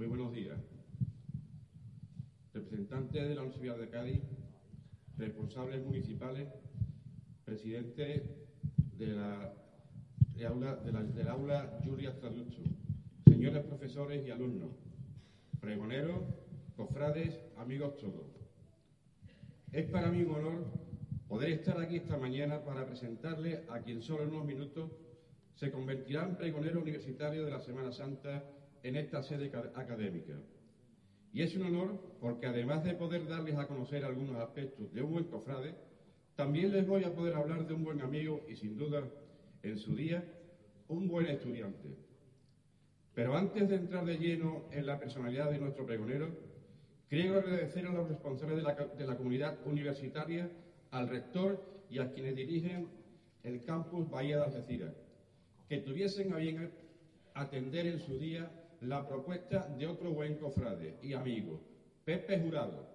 Muy buenos días. Representantes de la Universidad de Cádiz, responsables municipales, presidente de la, aula, del aula Julia Traducho, señores profesores y alumnos, pregoneros, cofrades, amigos todos. Es para mí un honor poder estar aquí esta mañana para presentarle a quien solo en unos minutos se convertirá en pregonero universitario de la Semana Santa en esta sede académica. Y es un honor porque además de poder darles a conocer algunos aspectos de un buen cofrade, también les voy a poder hablar de un buen amigo y sin duda, en su día, un buen estudiante. Pero antes de entrar de lleno en la personalidad de nuestro pregonero, quiero agradecer a los responsables de la, de la comunidad universitaria, al rector y a quienes dirigen el campus Bahía de Algeciras, que tuviesen a bien atender en su día la propuesta de otro buen cofrade y amigo, Pepe Jurado,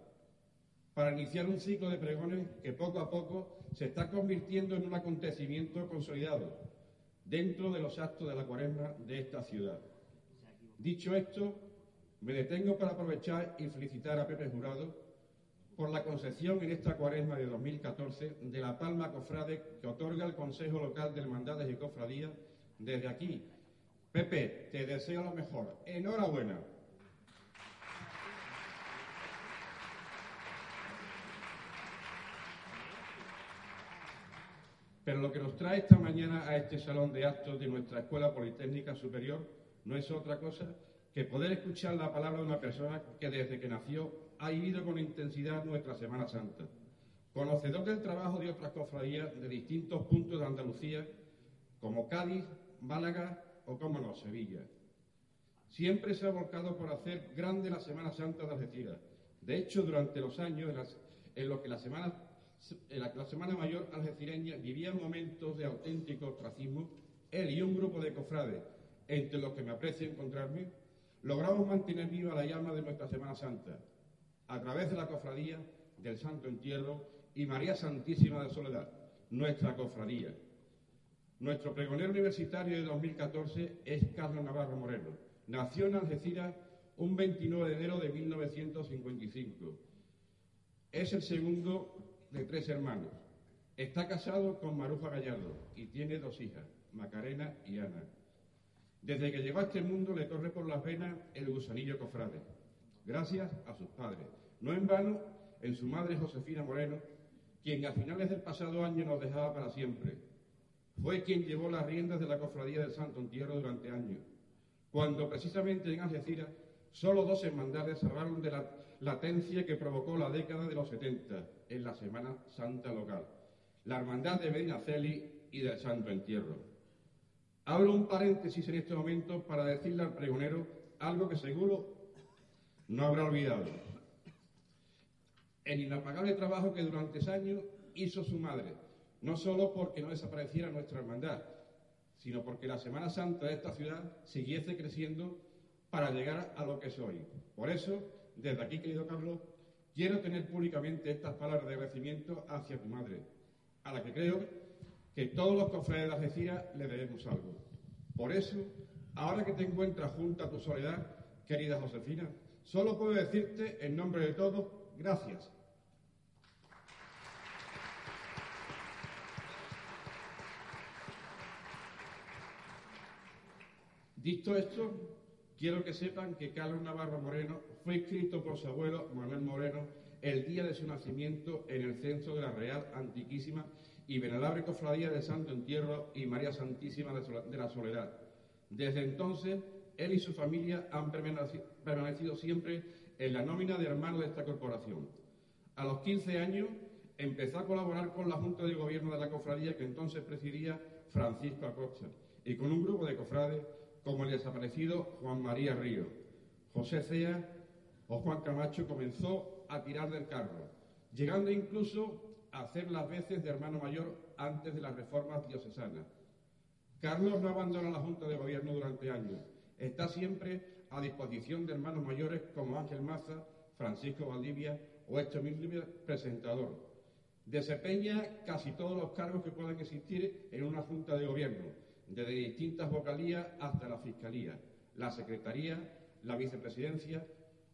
para iniciar un ciclo de pregones que poco a poco se está convirtiendo en un acontecimiento consolidado dentro de los actos de la cuaresma de esta ciudad. Dicho esto, me detengo para aprovechar y felicitar a Pepe Jurado por la concesión en esta cuaresma de 2014 de la palma cofrade que otorga el Consejo Local de Hermandades y Cofradías desde aquí. Pepe, te deseo lo mejor. Enhorabuena. Pero lo que nos trae esta mañana a este salón de actos de nuestra Escuela Politécnica Superior no es otra cosa que poder escuchar la palabra de una persona que desde que nació ha vivido con intensidad nuestra Semana Santa. Conocedor del trabajo de otras cofradías de distintos puntos de Andalucía, como Cádiz, Málaga o, como no, Sevilla. Siempre se ha volcado por hacer grande la Semana Santa de Algeciras. De hecho, durante los años en los que la Semana la, la Semana Mayor algecireña vivía momentos de auténtico ostracismo, él y un grupo de cofrades, entre los que me aprecio encontrarme, logramos mantener viva la llama de nuestra Semana Santa, a través de la cofradía del Santo Entierro y María Santísima de Soledad, nuestra cofradía. Nuestro pregonero universitario de 2014 es Carlos Navarro Moreno. Nació en Algeciras un 29 de enero de 1955. Es el segundo de tres hermanos. Está casado con Maruja Gallardo y tiene dos hijas, Macarena y Ana. Desde que llegó a este mundo le corre por las venas el gusanillo cofrade, gracias a sus padres. No en vano, en su madre Josefina Moreno, quien a finales del pasado año nos dejaba para siempre. Fue quien llevó las riendas de la cofradía del Santo Entierro durante años, cuando precisamente en Algeciras solo dos hermandades salvaron de la latencia que provocó la década de los 70 en la Semana Santa local, la Hermandad de Medinaceli y del Santo Entierro. Abro un paréntesis en este momento para decirle al pregonero algo que seguro no habrá olvidado. El inapagable trabajo que durante años hizo su madre, no solo porque no desapareciera nuestra hermandad, sino porque la Semana Santa de esta ciudad siguiese creciendo para llegar a lo que es hoy. Por eso, desde aquí, querido Carlos, quiero tener públicamente estas palabras de agradecimiento hacia tu madre, a la que creo que todos los cofrades de Algeciras le debemos algo. Por eso, ahora que te encuentras junto a tu soledad, querida Josefina, solo puedo decirte en nombre de todos, gracias. Dicho esto, Quiero que sepan que Carlos Navarro Moreno fue escrito por su abuelo Manuel Moreno el día de su nacimiento en el censo de la Real Antiquísima y Venerable Cofradía de Santo Entierro y María Santísima de la Soledad. Desde entonces, él y su familia han permanecido siempre en la nómina de hermanos de esta corporación. A los 15 años empezó a colaborar con la Junta de Gobierno de la cofradía que entonces presidía Francisco Acosta y con un grupo de cofrades como el desaparecido Juan María Río. José Cea o Juan Camacho comenzó a tirar del carro, llegando incluso a hacer las veces de hermano mayor antes de las reformas diocesanas. Carlos no abandona la Junta de Gobierno durante años. Está siempre a disposición de hermanos mayores como Ángel Maza, Francisco Valdivia o Héctor mismo presentador. Desempeña casi todos los cargos que puedan existir en una Junta de Gobierno, desde distintas vocalías hasta la Fiscalía, la Secretaría, la vicepresidencia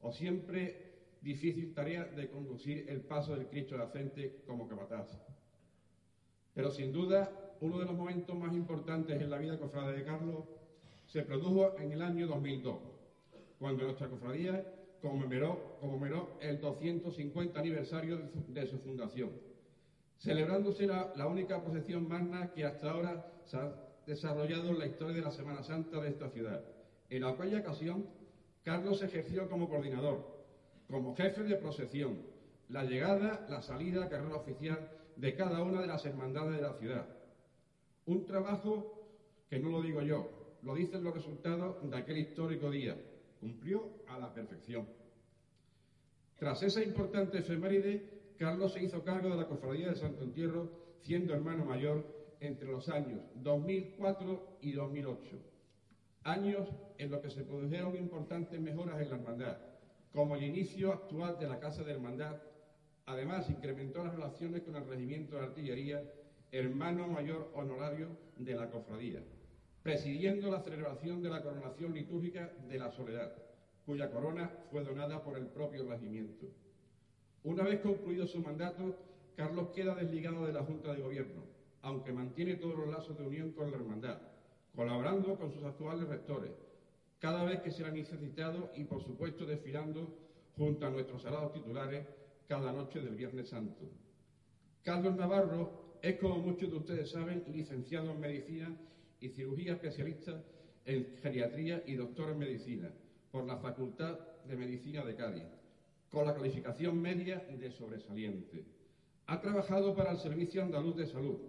o siempre difícil tarea de conducir el paso del Cristo de la frente como capataz. Pero sin duda, uno de los momentos más importantes en la vida cofrade de Carlos se produjo en el año 2002, cuando nuestra cofradía conmemoró, conmemoró el 250 aniversario de su, fundación, celebrándose la, la única procesión magna que hasta ahora se ha desarrollado en la historia de la Semana Santa de esta ciudad. En aquella ocasión, Carlos ejerció como coordinador, como jefe de procesión, la llegada, la salida, carrera oficial de cada una de las hermandades de la ciudad. Un trabajo que no lo digo yo, lo dicen los resultados de aquel histórico día. Cumplió a la perfección. Tras esa importante efeméride, Carlos se hizo cargo de la cofradía de Santo Entierro, siendo hermano mayor entre los años 2004 y 2008. Años en los que se produjeron importantes mejoras en la hermandad, como el inicio actual de la Casa de Hermandad. Además, incrementó las relaciones con el Regimiento de Artillería, hermano mayor honorario de la cofradía presidiendo la celebración de la coronación litúrgica de la Soledad, cuya corona fue donada por el propio regimiento. Una vez concluido su mandato, Carlos queda desligado de la Junta de Gobierno, aunque mantiene todos los lazos de unión con la hermandad, colaborando con sus actuales rectores, cada vez que será necesitado y, por supuesto, desfilando junto a nuestros salados titulares cada noche del Viernes Santo. Carlos Navarro es, como muchos de ustedes saben, licenciado en Medicina y cirugía especialista en geriatría y doctor en medicina por la Facultad de Medicina de Cádiz, con la calificación media de sobresaliente. Ha trabajado para el Servicio Andaluz de Salud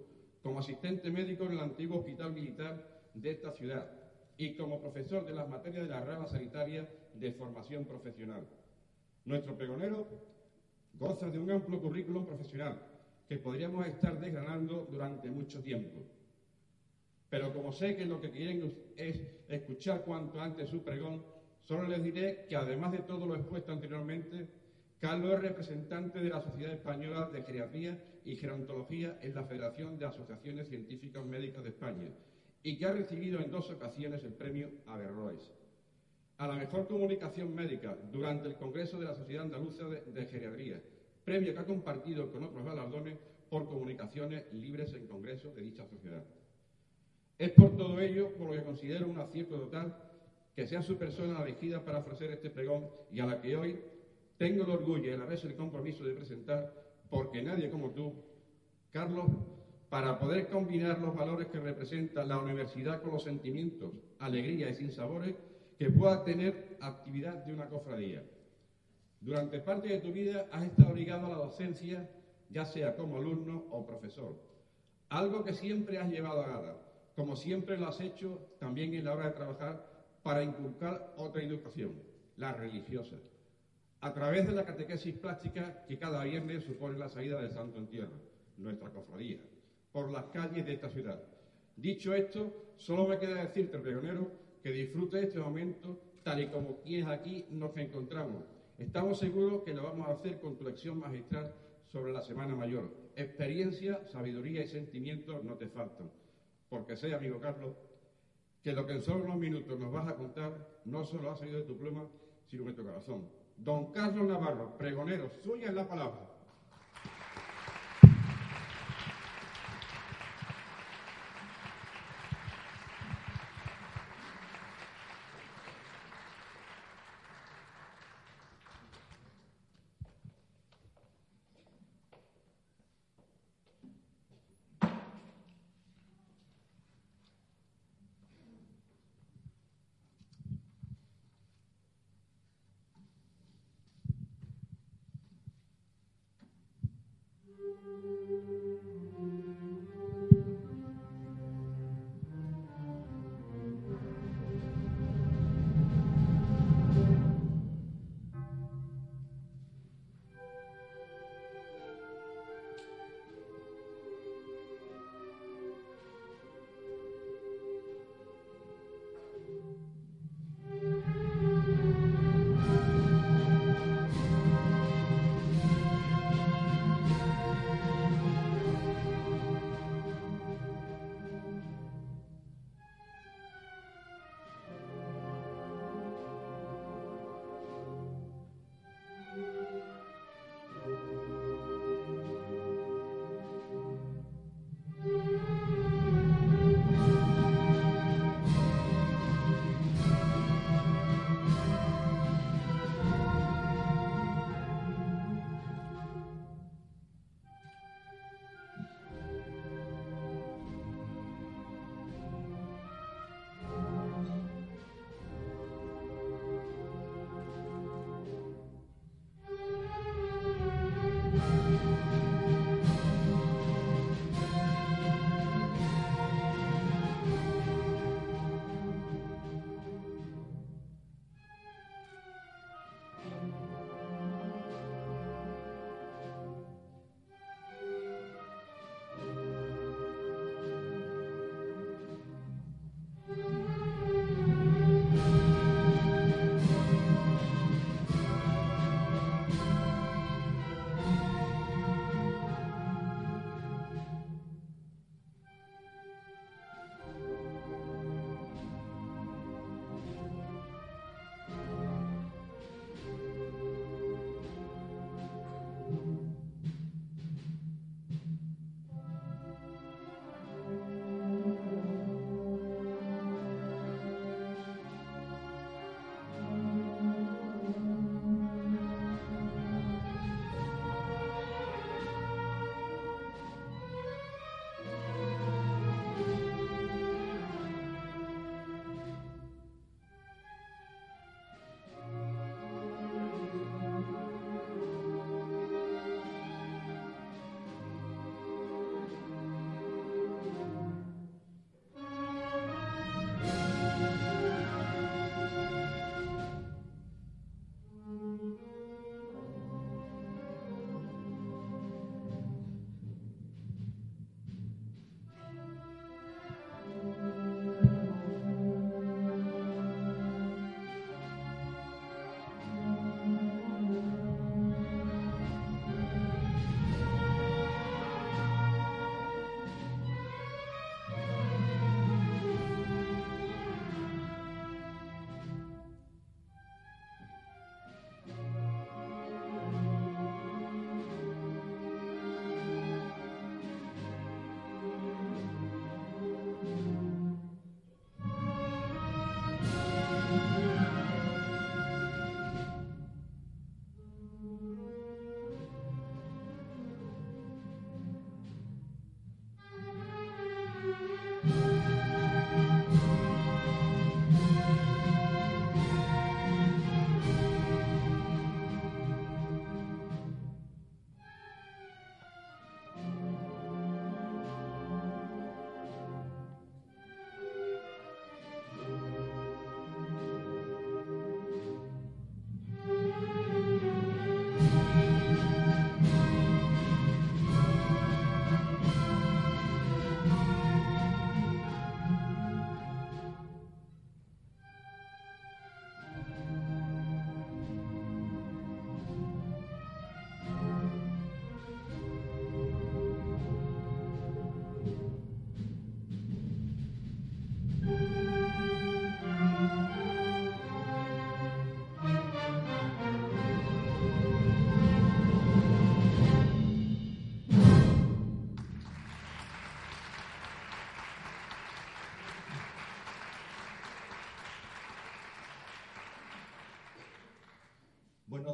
como asistente médico en el antiguo Hospital Militar de esta ciudad y como profesor de las materias de la rama sanitaria de formación profesional. Nuestro pregonero goza de un amplio currículum profesional que podríamos estar desgranando durante mucho tiempo. Pero como sé que lo que quieren es escuchar cuanto antes su pregón, solo les diré que además de todo lo expuesto anteriormente, Carlos es representante de la Sociedad Española de Geriatría y Gerontología en la Federación de Asociaciones Científicas Médicas de España y que ha recibido en dos ocasiones el premio Averroes. A la mejor comunicación médica durante el Congreso de la Sociedad Andaluza de, de Geriatría, premio que ha compartido con otros galardones por comunicaciones libres en Congreso de dicha sociedad. Es por todo ello por lo que considero un acierto total que sea su persona elegida para ofrecer este pregón y a la que hoy tengo el orgullo y a la vez el compromiso de presentar, porque nadie como tú, Carlos, para poder combinar los valores que representa la universidad con los sentimientos, alegría y sinsabores que pueda tener actividad de una cofradía. Durante parte de tu vida has estado ligado a la docencia, ya sea como alumno o profesor, algo que siempre has llevado a gala como siempre lo has hecho también en la hora de trabajar para inculcar otra educación, la religiosa, a través de la catequesis plástica que cada viernes supone la salida del Santo Entierro, nuestra cofradía, por las calles de esta ciudad. Dicho esto, solo me queda decirte, pregonero, que disfrute este momento tal y como quienes aquí nos encontramos. Estamos seguros que lo vamos a hacer con tu lección magistral sobre la Semana Mayor. Experiencia, sabiduría y sentimientos no te faltan porque sé, amigo Carlos, que lo que en solo unos minutos nos vas a contar no solo ha salido de tu pluma, sino de tu corazón. Don Carlos Navarro, pregonero, suya es la palabra.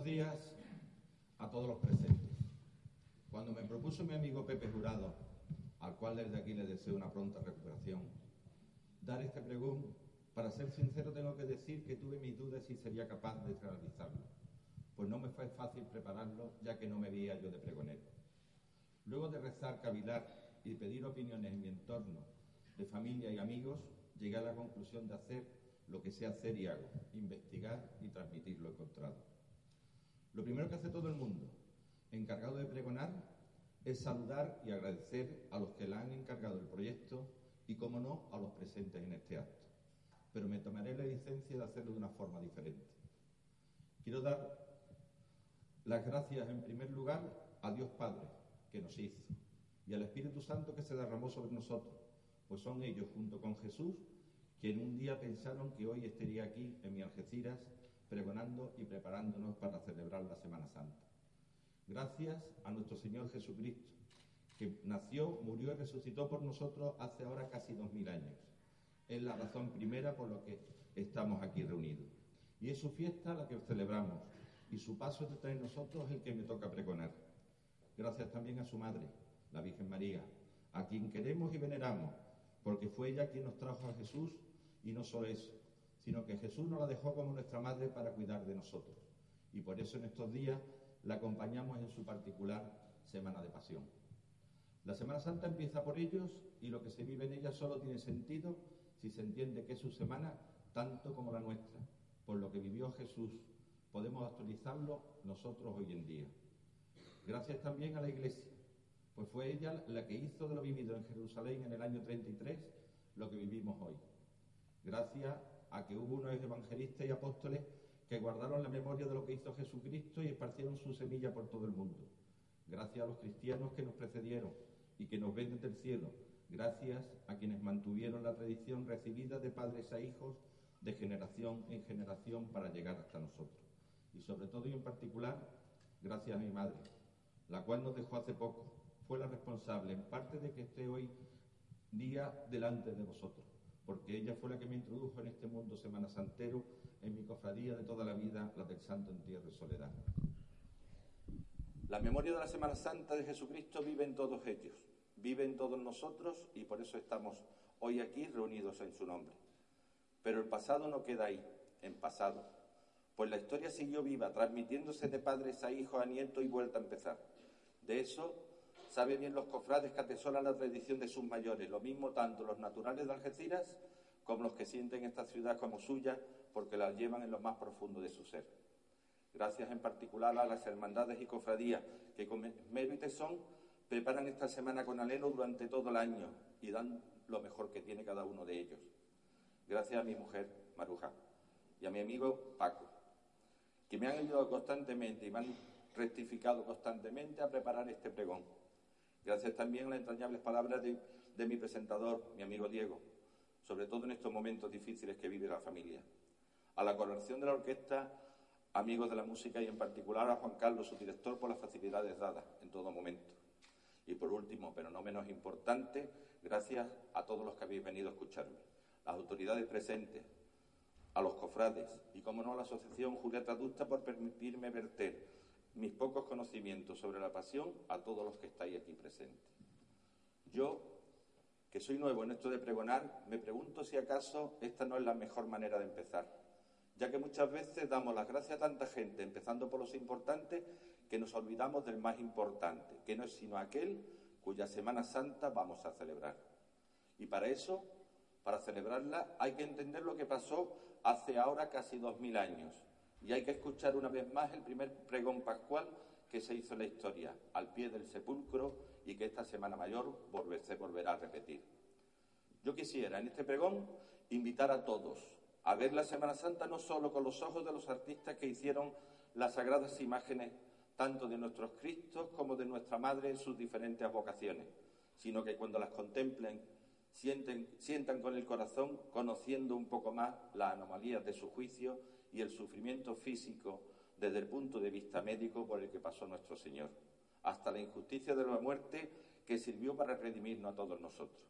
Días a todos los presentes. Cuando me propuso mi amigo Pepe Jurado, al cual desde aquí le deseo una pronta recuperación, dar este pregón, para ser sincero tengo que decir que tuve mis dudas si sería capaz de realizarlo, pues no me fue fácil prepararlo ya que no me veía yo de pregonero. Luego de rezar, cavilar y pedir opiniones en mi entorno de familia y amigos, llegué a la conclusión de hacer lo que sé hacer y hago, investigar y transmitir lo encontrado. Lo primero que hace todo el mundo, encargado de pregonar, es saludar y agradecer a los que le han encargado el proyecto y, como no, a los presentes en este acto. Pero me tomaré la licencia de hacerlo de una forma diferente. Quiero dar las gracias en primer lugar a Dios Padre, que nos hizo, y al Espíritu Santo que se derramó sobre nosotros, pues son ellos, junto con Jesús, quien un día pensaron que hoy estaría aquí en mi Algeciras pregonando y preparándonos para celebrar la Semana Santa. Gracias a nuestro Señor Jesucristo, que nació, murió y resucitó por nosotros hace ahora casi dos mil años. Es la razón primera por la que estamos aquí reunidos. Y es su fiesta la que celebramos, y su paso entre nosotros es el que me toca pregonar. Gracias también a su madre, la Virgen María, a quien queremos y veneramos, porque fue ella quien nos trajo a Jesús y no solo eso, sino que Jesús nos la dejó como nuestra madre para cuidar de nosotros. Y por eso en estos días la acompañamos en su particular Semana de Pasión. La Semana Santa empieza por ellos y lo que se vive en ella solo tiene sentido si se entiende que es su semana tanto como la nuestra. Por lo que vivió Jesús, podemos actualizarlo nosotros hoy en día. Gracias también a la Iglesia, pues fue ella la que hizo de lo vivido en Jerusalén en el año 33 lo que vivimos hoy gracias a que hubo unos evangelistas y apóstoles que guardaron la memoria de lo que hizo Jesucristo y esparcieron su semilla por todo el mundo. Gracias a los cristianos que nos precedieron y que nos ven desde el cielo. Gracias a quienes mantuvieron la tradición recibida de padres a hijos de generación en generación para llegar hasta nosotros. Y sobre todo y en particular, gracias a mi madre, la cual nos dejó hace poco. Fue la responsable en parte de que esté hoy día delante de vosotros porque ella fue la que me introdujo en este mundo semana santero, en mi cofradía de toda la vida, la del Santo Entierro y Soledad. La memoria de la Semana Santa de Jesucristo vive en todos ellos, vive en todos nosotros y por eso estamos hoy aquí reunidos en su nombre. Pero el pasado no queda ahí, en pasado, pues la historia siguió viva, transmitiéndose de padres a hijos, a nietos y vuelta a empezar. De eso Saben bien los cofrades que atesoran la tradición de sus mayores, lo mismo tanto los naturales de Algeciras como los que sienten esta ciudad como suya porque la llevan en lo más profundo de su ser. Gracias en particular a las hermandades y cofradías que con mero y tesón preparan esta semana con alelo durante todo el año y dan lo mejor que tiene cada uno de ellos. Gracias a mi mujer, Maruja, y a mi amigo Paco, que me han ayudado constantemente y me han rectificado constantemente a preparar este pregón. Gracias también a las entrañables palabras de, mi presentador, mi amigo Diego, sobre todo en estos momentos difíciles que vive la familia. A la colaboración de la orquesta, amigos de la música y en particular a Juan Carlos, su director, por las facilidades dadas en todo momento. Y por último, pero no menos importante, gracias a todos los que habéis venido a escucharme, las autoridades presentes, a los cofrades y, como no, a la Asociación Julieta Dusta por permitirme verter mis pocos conocimientos sobre la pasión a todos los que estáis aquí presentes. Yo, que soy nuevo en esto de pregonar, me pregunto si acaso esta no es la mejor manera de empezar, ya que muchas veces damos las gracias a tanta gente, empezando por los importantes, que nos olvidamos del más importante, que no es sino aquel cuya Semana Santa vamos a celebrar. Y para eso, para celebrarla, hay que entender lo que pasó hace ahora casi dos mil años, y hay que escuchar una vez más el primer pregón pascual que se hizo en la historia, al pie del sepulcro, y que esta Semana Mayor se volverá a repetir. Yo quisiera en este pregón invitar a todos a ver la Semana Santa no solo con los ojos de los artistas que hicieron las sagradas imágenes tanto de nuestros Cristos como de nuestra Madre en sus diferentes vocaciones, sino que cuando las contemplen sienten, sientan con el corazón, conociendo un poco más las anomalías de su juicio y el sufrimiento físico desde el punto de vista médico por el que pasó nuestro Señor, hasta la injusticia de la muerte que sirvió para redimirnos a todos nosotros.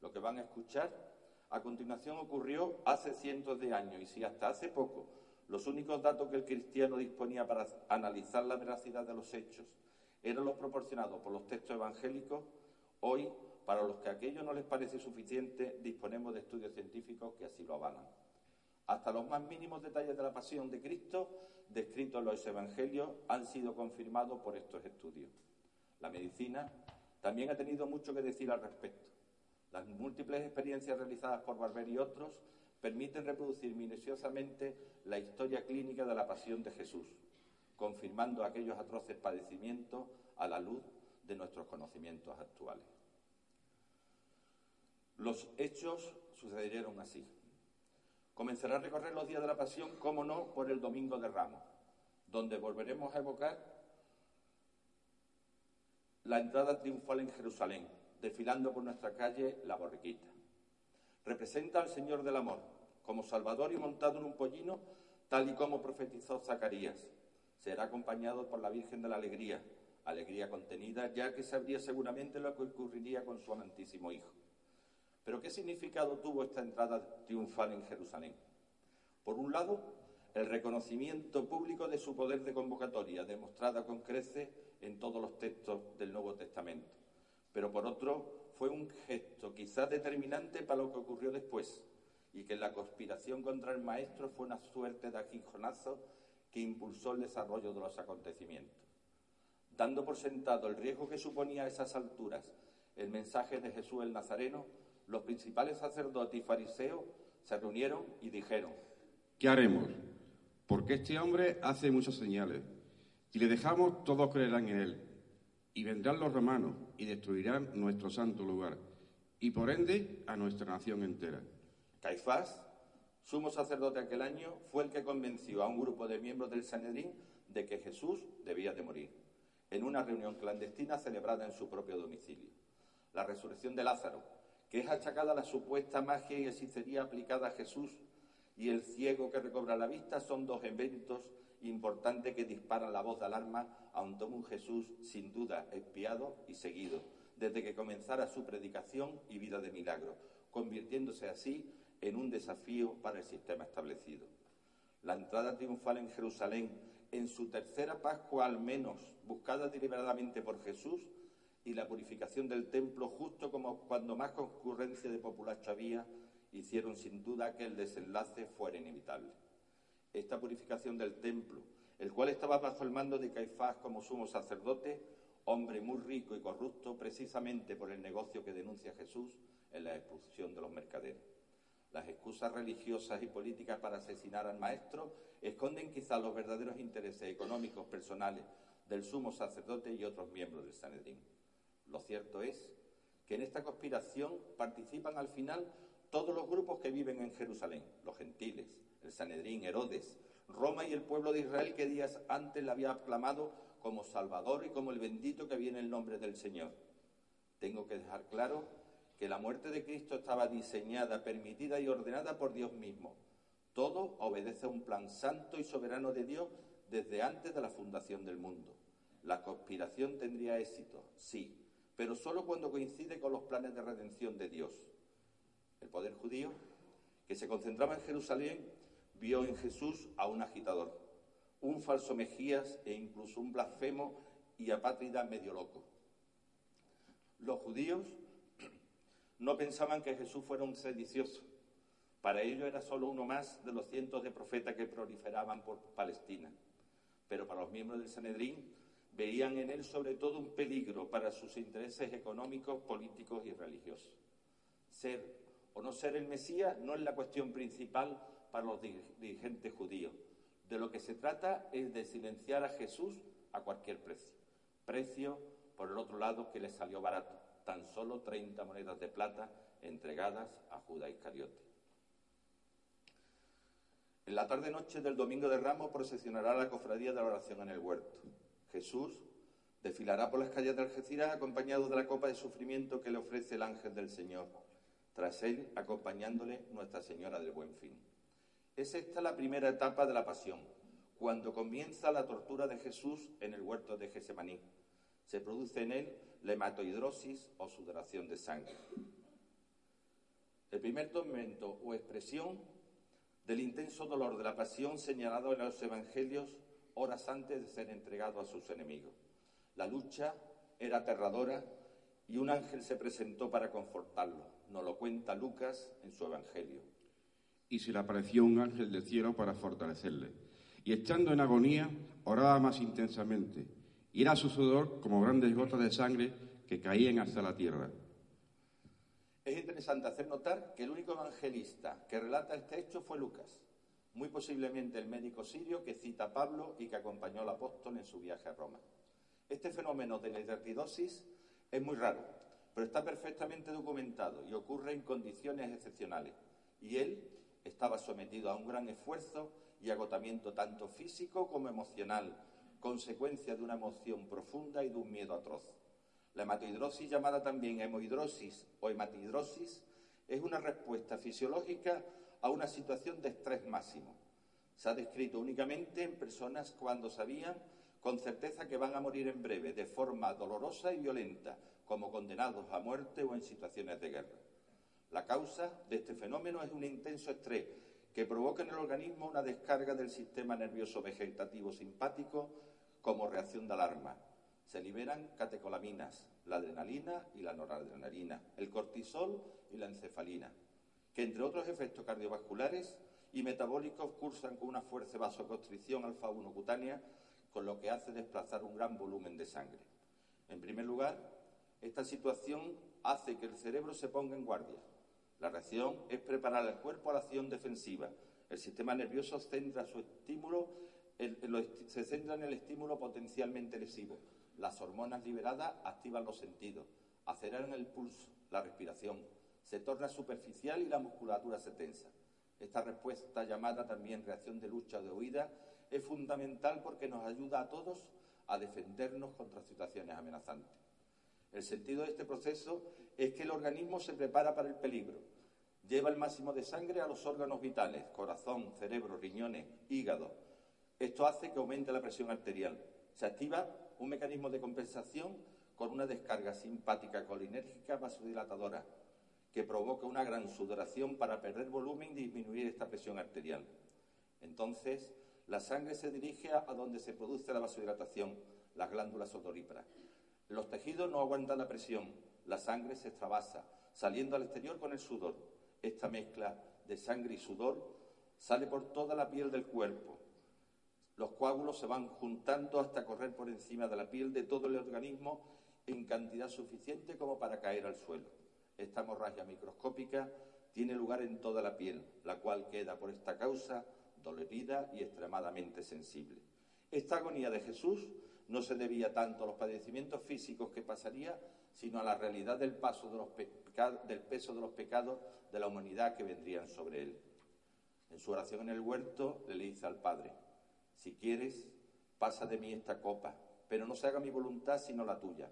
Lo que van a escuchar a continuación ocurrió hace cientos de años y si hasta hace poco los únicos datos que el cristiano disponía para analizar la veracidad de los hechos eran los proporcionados por los textos evangélicos, hoy, para los que aquello no les parece suficiente, disponemos de estudios científicos que así lo avalan. Hasta los más mínimos detalles de la pasión de Cristo, descritos en los evangelios, han sido confirmados por estos estudios. La medicina también ha tenido mucho que decir al respecto. Las múltiples experiencias realizadas por Barber y otros permiten reproducir minuciosamente la historia clínica de la pasión de Jesús, confirmando aquellos atroces padecimientos a la luz de nuestros conocimientos actuales. Los hechos sucedieron así. Comenzará a recorrer los días de la pasión, como no, por el Domingo de Ramos, donde volveremos a evocar la entrada triunfal en Jerusalén, desfilando por nuestra calle La Borriquita. Representa al Señor del Amor, como Salvador y montado en un pollino, tal y como profetizó Zacarías. Será acompañado por la Virgen de la Alegría, alegría contenida, ya que sabría seguramente lo que ocurriría con su amantísimo Hijo. Pero ¿qué significado tuvo esta entrada triunfal en Jerusalén? Por un lado, el reconocimiento público de su poder de convocatoria, demostrada con creces en todos los textos del Nuevo Testamento. Pero por otro, fue un gesto quizás determinante para lo que ocurrió después, y que la conspiración contra el maestro fue una suerte de aguijonazo que impulsó el desarrollo de los acontecimientos. Dando por sentado el riesgo que suponía a esas alturas el mensaje de Jesús el Nazareno, los principales sacerdotes y fariseos se reunieron y dijeron, ¿qué haremos? Porque este hombre hace muchas señales. Si le dejamos, todos creerán en él. Y vendrán los romanos y destruirán nuestro santo lugar. Y por ende a nuestra nación entera. Caifás, sumo sacerdote aquel año, fue el que convenció a un grupo de miembros del Sanedrín de que Jesús debía de morir, en una reunión clandestina celebrada en su propio domicilio. La resurrección de Lázaro, que es achacada la supuesta magia y hechicería aplicada a Jesús, y el ciego que recobra la vista son dos eventos importantes que disparan la voz de alarma a un un Jesús sin duda espiado y seguido, desde que comenzara su predicación y vida de milagro, convirtiéndose así en un desafío para el sistema establecido. La entrada triunfal en Jerusalén, en su tercera Pascua al menos, buscada deliberadamente por Jesús, y la purificación del templo, justo como cuando más concurrencia de populacho había, hicieron sin duda que el desenlace fuera inevitable. Esta purificación del templo, el cual estaba bajo el mando de Caifás como sumo sacerdote, hombre muy rico y corrupto precisamente por el negocio que denuncia Jesús en la expulsión de los mercaderes. Las excusas religiosas y políticas para asesinar al maestro esconden quizá los verdaderos intereses económicos personales del sumo sacerdote y otros miembros del Sanedrín. Lo cierto es que en esta conspiración participan al final todos los grupos que viven en Jerusalén, los gentiles, el Sanedrín, Herodes, Roma y el pueblo de Israel que días antes le había aclamado como Salvador y como el bendito que viene en el nombre del Señor. Tengo que dejar claro que la muerte de Cristo estaba diseñada, permitida y ordenada por Dios mismo. Todo obedece a un plan santo y soberano de Dios desde antes de la fundación del mundo. La conspiración tendría éxito, sí, pero solo cuando coincide con los planes de redención de Dios. El poder judío, que se concentraba en Jerusalén, vio en Jesús a un agitador, un falso Mejías e incluso un blasfemo y apátrida medio loco. Los judíos no pensaban que Jesús fuera un sedicioso. Para ellos era solo uno más de los cientos de profetas que proliferaban por Palestina. Pero para los miembros del Sanedrín veían en él sobre todo un peligro para sus intereses económicos, políticos y religiosos. Ser o no ser el Mesías no es la cuestión principal para los dirigentes judíos. De lo que se trata es de silenciar a Jesús a cualquier precio. Precio, por el otro lado, que le salió barato tan solo 30 monedas de plata entregadas a Judas Iscariote. En la tarde-noche del Domingo de Ramos procesionará la cofradía de la oración en el huerto. Jesús desfilará por las calles de Algeciras acompañado de la copa de sufrimiento que le ofrece el ángel del Señor. Tras él, acompañándole Nuestra Señora del Buen Fin. Es esta la primera etapa de la pasión, cuando comienza la tortura de Jesús en el huerto de Gesemaní. Se produce en él la o sudoración de sangre. El primer tormento o expresión del intenso dolor de la pasión señalado en los Evangelios horas antes de ser entregado a sus enemigos. La lucha era aterradora y un ángel se presentó para confortarlo. Nos lo cuenta Lucas en su Evangelio. Y se le apareció un ángel del cielo para fortalecerle. Y estando en agonía, oraba más intensamente. Y era su sudor como grandes gotas de sangre que caían hasta la tierra. Es interesante hacer notar que el único evangelista que relata este hecho fue Lucas, muy posiblemente el médico sirio que cita Pablo y que acompañó al apóstol en su viaje a Roma. Este fenómeno de la hidratidosis es muy raro, pero está perfectamente documentado y ocurre en condiciones excepcionales. Y él estaba sometido a un gran esfuerzo y agotamiento tanto físico como emocional, consecuencia de una emoción profunda y de un miedo atroz. La hematohidrosis, llamada también hemohidrosis o hematidrosis, es una respuesta fisiológica a una situación de estrés máximo. Se ha descrito únicamente en personas cuando sabían con certeza que van a morir en breve, de forma dolorosa y violenta, como condenados a muerte o en situaciones de guerra. La causa de este fenómeno es un intenso estrés que provoca en el organismo una descarga del sistema nervioso vegetativo simpático como reacción de alarma, se liberan catecolaminas, la adrenalina y la noradrenalina, el cortisol y la encefalina, que entre otros efectos cardiovasculares y metabólicos cursan con una fuerte vasoconstricción alfa-1 cutánea, con lo que hace desplazar un gran volumen de sangre. En primer lugar, esta situación hace que el cerebro se ponga en guardia. La reacción es preparar al cuerpo a la acción defensiva. El sistema nervioso centra su estímulo, se centra en el estímulo potencialmente lesivo, las hormonas liberadas activan los sentidos, aceleran el pulso, la respiración, se torna superficial y la musculatura se tensa. Esta respuesta, llamada también reacción de lucha o de huida, es fundamental porque nos ayuda a todos a defendernos contra situaciones amenazantes. El sentido de este proceso es que el organismo se prepara para el peligro, lleva el máximo de sangre a los órganos vitales, corazón, cerebro, riñones, hígado. Esto hace que aumente la presión arterial. Se activa un mecanismo de compensación con una descarga simpática colinérgica vasodilatadora que provoca una gran sudoración para perder volumen y disminuir esta presión arterial. Entonces, la sangre se dirige a donde se produce la vasodilatación, las glándulas odoríparas. Los tejidos no aguantan la presión, la sangre se extravasa, saliendo al exterior con el sudor. Esta mezcla de sangre y sudor sale por toda la piel del cuerpo, los coágulos se van juntando hasta correr por encima de la piel de todo el organismo en cantidad suficiente como para caer al suelo. Esta hemorragia microscópica tiene lugar en toda la piel, la cual queda por esta causa dolorida y extremadamente sensible. Esta agonía de Jesús no se debía tanto a los padecimientos físicos que pasaría, sino a la realidad del, paso del peso de los pecados de la humanidad que vendrían sobre él. En su oración en el huerto le dice al Padre, si quieres, pasa de mí esta copa, pero no se haga mi voluntad sino la tuya.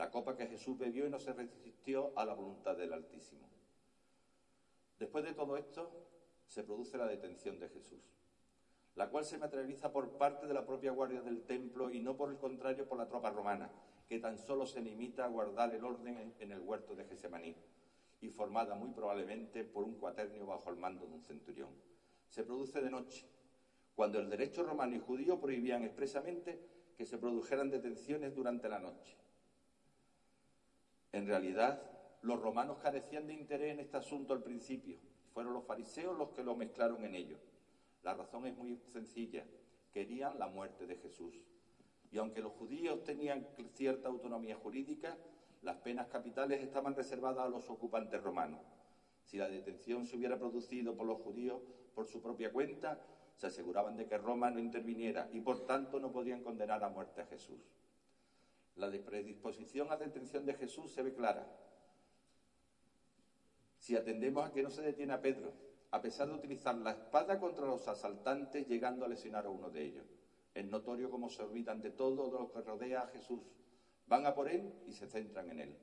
La copa que Jesús bebió y no se resistió a la voluntad del Altísimo. Después de todo esto, se produce la detención de Jesús, la cual se materializa por parte de la propia guardia del templo y no por el contrario por la tropa romana, que tan solo se limita a guardar el orden en el huerto de Gesemaní y formada muy probablemente por un cuaternio bajo el mando de un centurión. Se produce de noche cuando el derecho romano y judío prohibían expresamente que se produjeran detenciones durante la noche. En realidad, los romanos carecían de interés en este asunto al principio. Fueron los fariseos los que lo mezclaron en ello. La razón es muy sencilla. Querían la muerte de Jesús. Y aunque los judíos tenían cierta autonomía jurídica, las penas capitales estaban reservadas a los ocupantes romanos. Si la detención se hubiera producido por los judíos por su propia cuenta, se aseguraban de que Roma no interviniera y por tanto no podían condenar a muerte a Jesús. La predisposición a detención de Jesús se ve clara. Si atendemos a que no se detiene a Pedro, a pesar de utilizar la espada contra los asaltantes, llegando a lesionar a uno de ellos. Es notorio cómo se olvidan de todo lo que rodea a Jesús. Van a por él y se centran en él.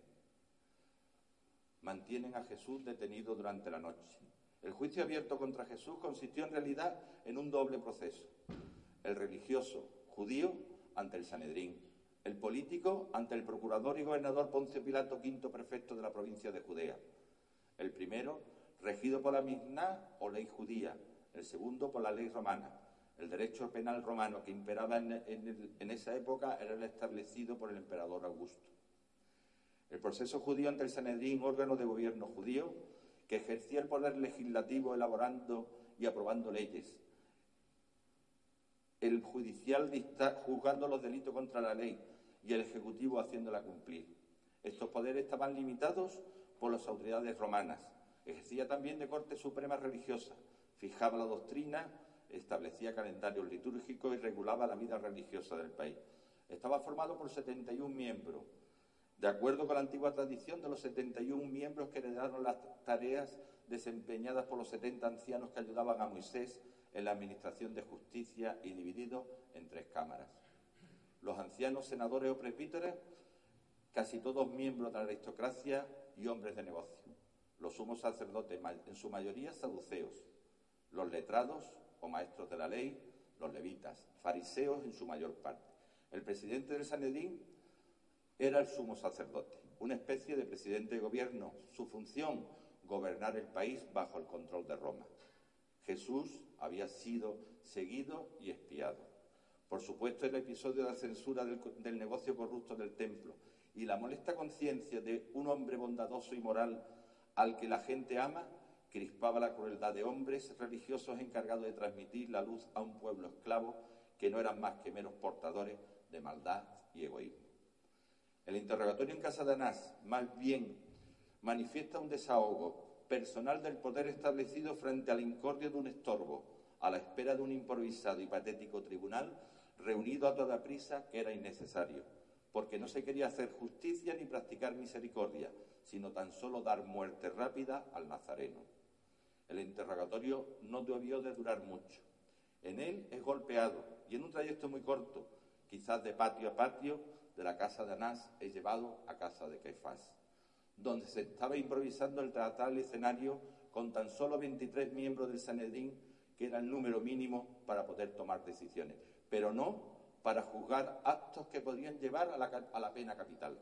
Mantienen a Jesús detenido durante la noche. El juicio abierto contra Jesús consistió en realidad en un doble proceso. El religioso judío ante el Sanedrín, el político ante el procurador y gobernador Poncio Pilato, quinto prefecto de la provincia de Judea. El primero, regido por la Misná o ley judía, el segundo por la ley romana. El derecho penal romano que imperaba en, esa época era el establecido por el emperador Augusto. El proceso judío ante el Sanedrín, órgano de gobierno judío, que ejercía el poder legislativo elaborando y aprobando leyes, el judicial juzgando los delitos contra la ley y el ejecutivo haciéndola cumplir. Estos poderes estaban limitados por las autoridades romanas. Ejercía también de corte suprema religiosa, fijaba la doctrina, establecía calendarios litúrgicos y regulaba la vida religiosa del país. Estaba formado por 71 miembros, de acuerdo con la antigua tradición de los 71 miembros que heredaron las tareas desempeñadas por los 70 ancianos que ayudaban a Moisés en la administración de justicia y dividido en tres cámaras. Los ancianos senadores o presbíteros, casi todos miembros de la aristocracia y hombres de negocio. Los sumos sacerdotes, en su mayoría saduceos. Los letrados o maestros de la ley, los levitas. Fariseos en su mayor parte. El presidente del Sanedín era el sumo sacerdote, una especie de presidente de gobierno. Su función, gobernar el país bajo el control de Roma. Jesús había sido seguido y espiado. Por supuesto, el episodio de la censura del, negocio corrupto del templo y la molesta conciencia de un hombre bondadoso y moral al que la gente ama crispaba la crueldad de hombres religiosos encargados de transmitir la luz a un pueblo esclavo que no eran más que meros portadores de maldad y egoísmo. El interrogatorio en casa de Anás, más bien, manifiesta un desahogo personal del poder establecido frente al incordio de un estorbo, a la espera de un improvisado y patético tribunal reunido a toda prisa que era innecesario, porque no se quería hacer justicia ni practicar misericordia, sino tan solo dar muerte rápida al nazareno. El interrogatorio no debió de durar mucho. En él es golpeado y en un trayecto muy corto, quizás de patio a patio, de la casa de Anás es llevado a casa de Caifás donde se estaba improvisando el teatral escenario con tan solo 23 miembros del Sanedrín, que era el número mínimo para poder tomar decisiones, pero no para juzgar actos que podrían llevar a la, pena capital.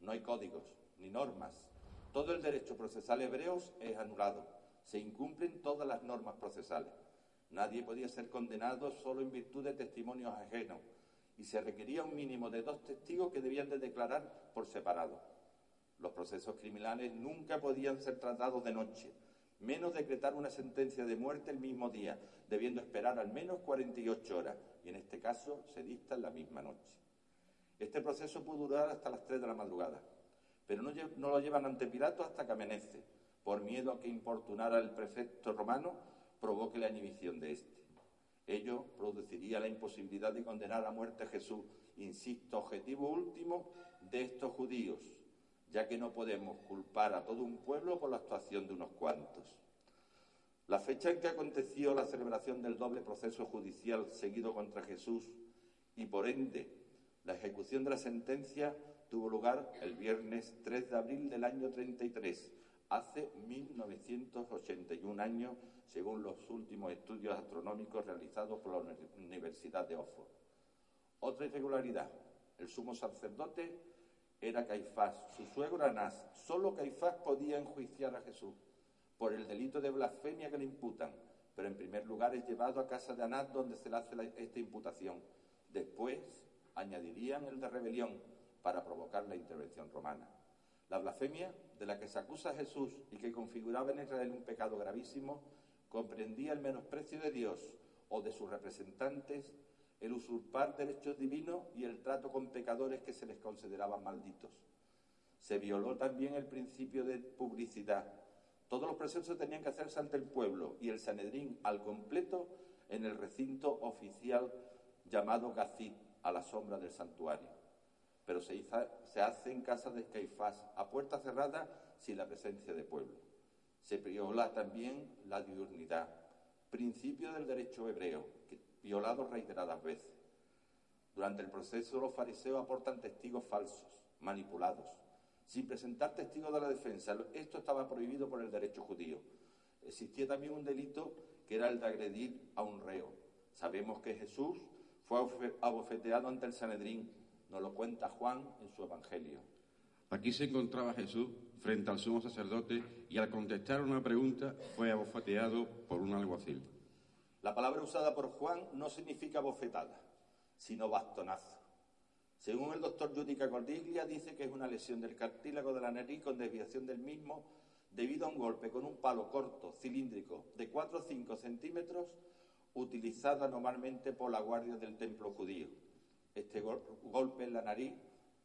No hay códigos ni normas. Todo el derecho procesal hebreo es anulado. Se incumplen todas las normas procesales. Nadie podía ser condenado solo en virtud de testimonios ajenos y se requería un mínimo de dos testigos que debían de declarar por separado. Los procesos criminales nunca podían ser tratados de noche, menos decretar una sentencia de muerte el mismo día, debiendo esperar al menos 48 horas, y en este caso se dicta en la misma noche. Este proceso pudo durar hasta las 3 de la madrugada, pero no, no lo llevan ante Pilato hasta que amanece, por miedo a que importunara el prefecto romano provoque la inhibición de éste. Ello produciría la imposibilidad de condenar a muerte a Jesús, insisto, objetivo último de estos judíos, ya que no podemos culpar a todo un pueblo por la actuación de unos cuantos. La fecha en que aconteció la celebración del doble proceso judicial seguido contra Jesús y por ende la ejecución de la sentencia tuvo lugar el viernes 3 de abril del año 33, hace 1981 años, según los últimos estudios astronómicos realizados por la Universidad de Oxford. Otra irregularidad, el sumo sacerdote era Caifás, su suegro Anás. Solo Caifás podía enjuiciar a Jesús por el delito de blasfemia que le imputan, pero en primer lugar es llevado a casa de Anás donde se le hace esta imputación. Después añadirían el de rebelión para provocar la intervención romana. La blasfemia de la que se acusa a Jesús y que configuraba en Israel un pecado gravísimo comprendía el menosprecio de Dios o de sus representantes el usurpar derechos divinos y el trato con pecadores que se les consideraban malditos. Se violó también el principio de publicidad. Todos los procesos tenían que hacerse ante el pueblo y el Sanedrín al completo en el recinto oficial llamado Gazit, a la sombra del santuario. Pero se, hace en casa de Caifás, a puerta cerrada, sin la presencia de pueblo. Se viola también la diurnidad, principio del derecho hebreo, violados reiteradas veces. Durante el proceso los fariseos aportan testigos falsos, manipulados, sin presentar testigos de la defensa. Esto estaba prohibido por el derecho judío. Existía también un delito que era el de agredir a un reo. Sabemos que Jesús fue abofeteado ante el Sanedrín. Nos lo cuenta Juan en su Evangelio. Aquí se encontraba Jesús frente al sumo sacerdote y al contestar una pregunta fue abofeteado por un alguacil. La palabra usada por Juan no significa bofetada, sino bastonazo. Según el doctor Judica Cordiglia, dice que es una lesión del cartílago de la nariz con desviación del mismo debido a un golpe con un palo corto, cilíndrico, de 4 o 5 centímetros, utilizada normalmente por la guardia del templo judío. Este golpe en la nariz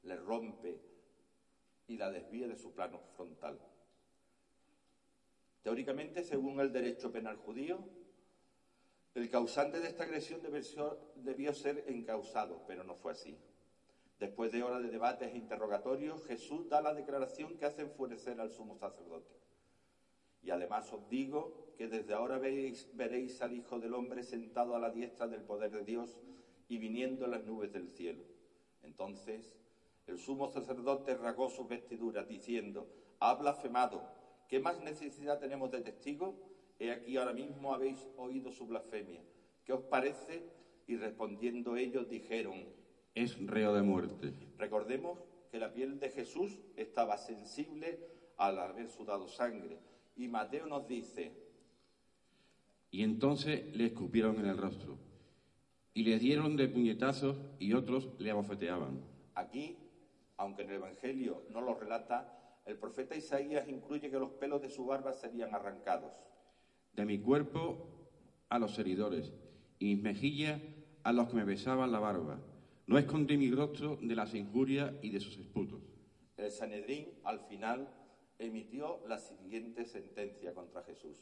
le rompe y la desvía de su plano frontal. Teóricamente, según el derecho penal judío, el causante de esta agresión debió ser encausado, pero no fue así. Después de horas de debates e interrogatorios, Jesús da la declaración que hace enfurecer al sumo sacerdote. Y además os digo que desde ahora veréis, al Hijo del Hombre sentado a la diestra del poder de Dios y viniendo en las nubes del cielo. Entonces el sumo sacerdote rasgó sus vestiduras, diciendo, ha blasfemado, ¿qué más necesidad tenemos de testigos? He aquí ahora mismo habéis oído su blasfemia. ¿Qué os parece? Y respondiendo ellos dijeron, es reo de muerte. Recordemos que la piel de Jesús estaba sensible al haber sudado sangre. Y Mateo nos dice, y entonces le escupieron en el rostro y le dieron de puñetazos y otros le abofeteaban. Aquí aunque en el Evangelio no lo relata, el profeta Isaías incluye que los pelos de su barba serían arrancados. De mi cuerpo a los heridores y mis mejillas a los que me besaban la barba. No escondí mi rostro de las injurias y de sus esputos. El Sanedrín, al final, emitió la siguiente sentencia contra Jesús.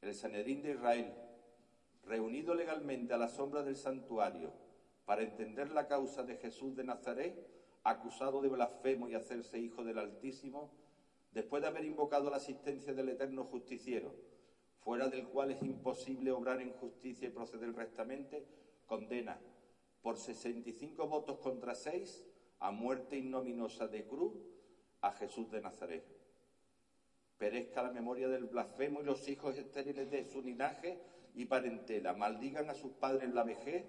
El Sanedrín de Israel, reunido legalmente a la sombra del santuario para entender la causa de Jesús de Nazaret, acusado de blasfemo y hacerse hijo del Altísimo, después de haber invocado la asistencia del eterno justiciero, fuera del cual es imposible obrar en justicia y proceder rectamente, condena por 65 votos contra 6 a muerte ignominosa de cruz a Jesús de Nazaret. Perezca la memoria del blasfemo y los hijos estériles de su linaje y parentela. Maldigan a sus padres la vejez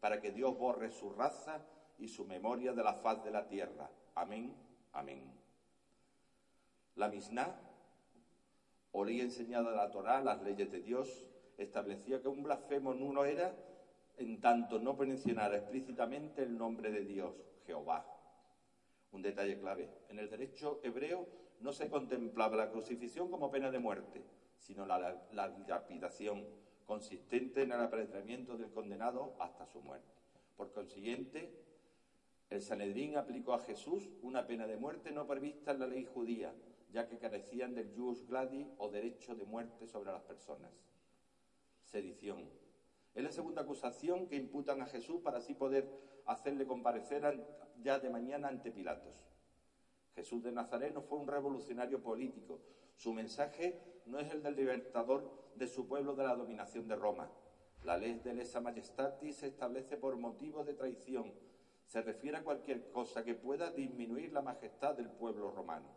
para que Dios borre su raza y su memoria de la faz de la tierra. Amén, amén. La Misná, o ley enseñada de la Torá, las leyes de Dios, establecía que un blasfemo nulo era en tanto no mencionara explícitamente el nombre de Dios, Jehová. Un detalle clave. En el derecho hebreo no se contemplaba la crucifixión como pena de muerte, sino la, la lapidación, consistente en el apedreamiento del condenado hasta su muerte. Por consiguiente, el Sanedrín aplicó a Jesús una pena de muerte no prevista en la ley judía, ya que carecían del jus gladi o derecho de muerte sobre las personas. Sedición. Es la segunda acusación que imputan a Jesús para así poder hacerle comparecer ya de mañana ante Pilatos. Jesús de Nazaret no fue un revolucionario político. Su mensaje no es el del libertador de su pueblo de la dominación de Roma. La ley de lesa majestatis se establece por motivos de traición se refiere a cualquier cosa que pueda disminuir la majestad del pueblo romano.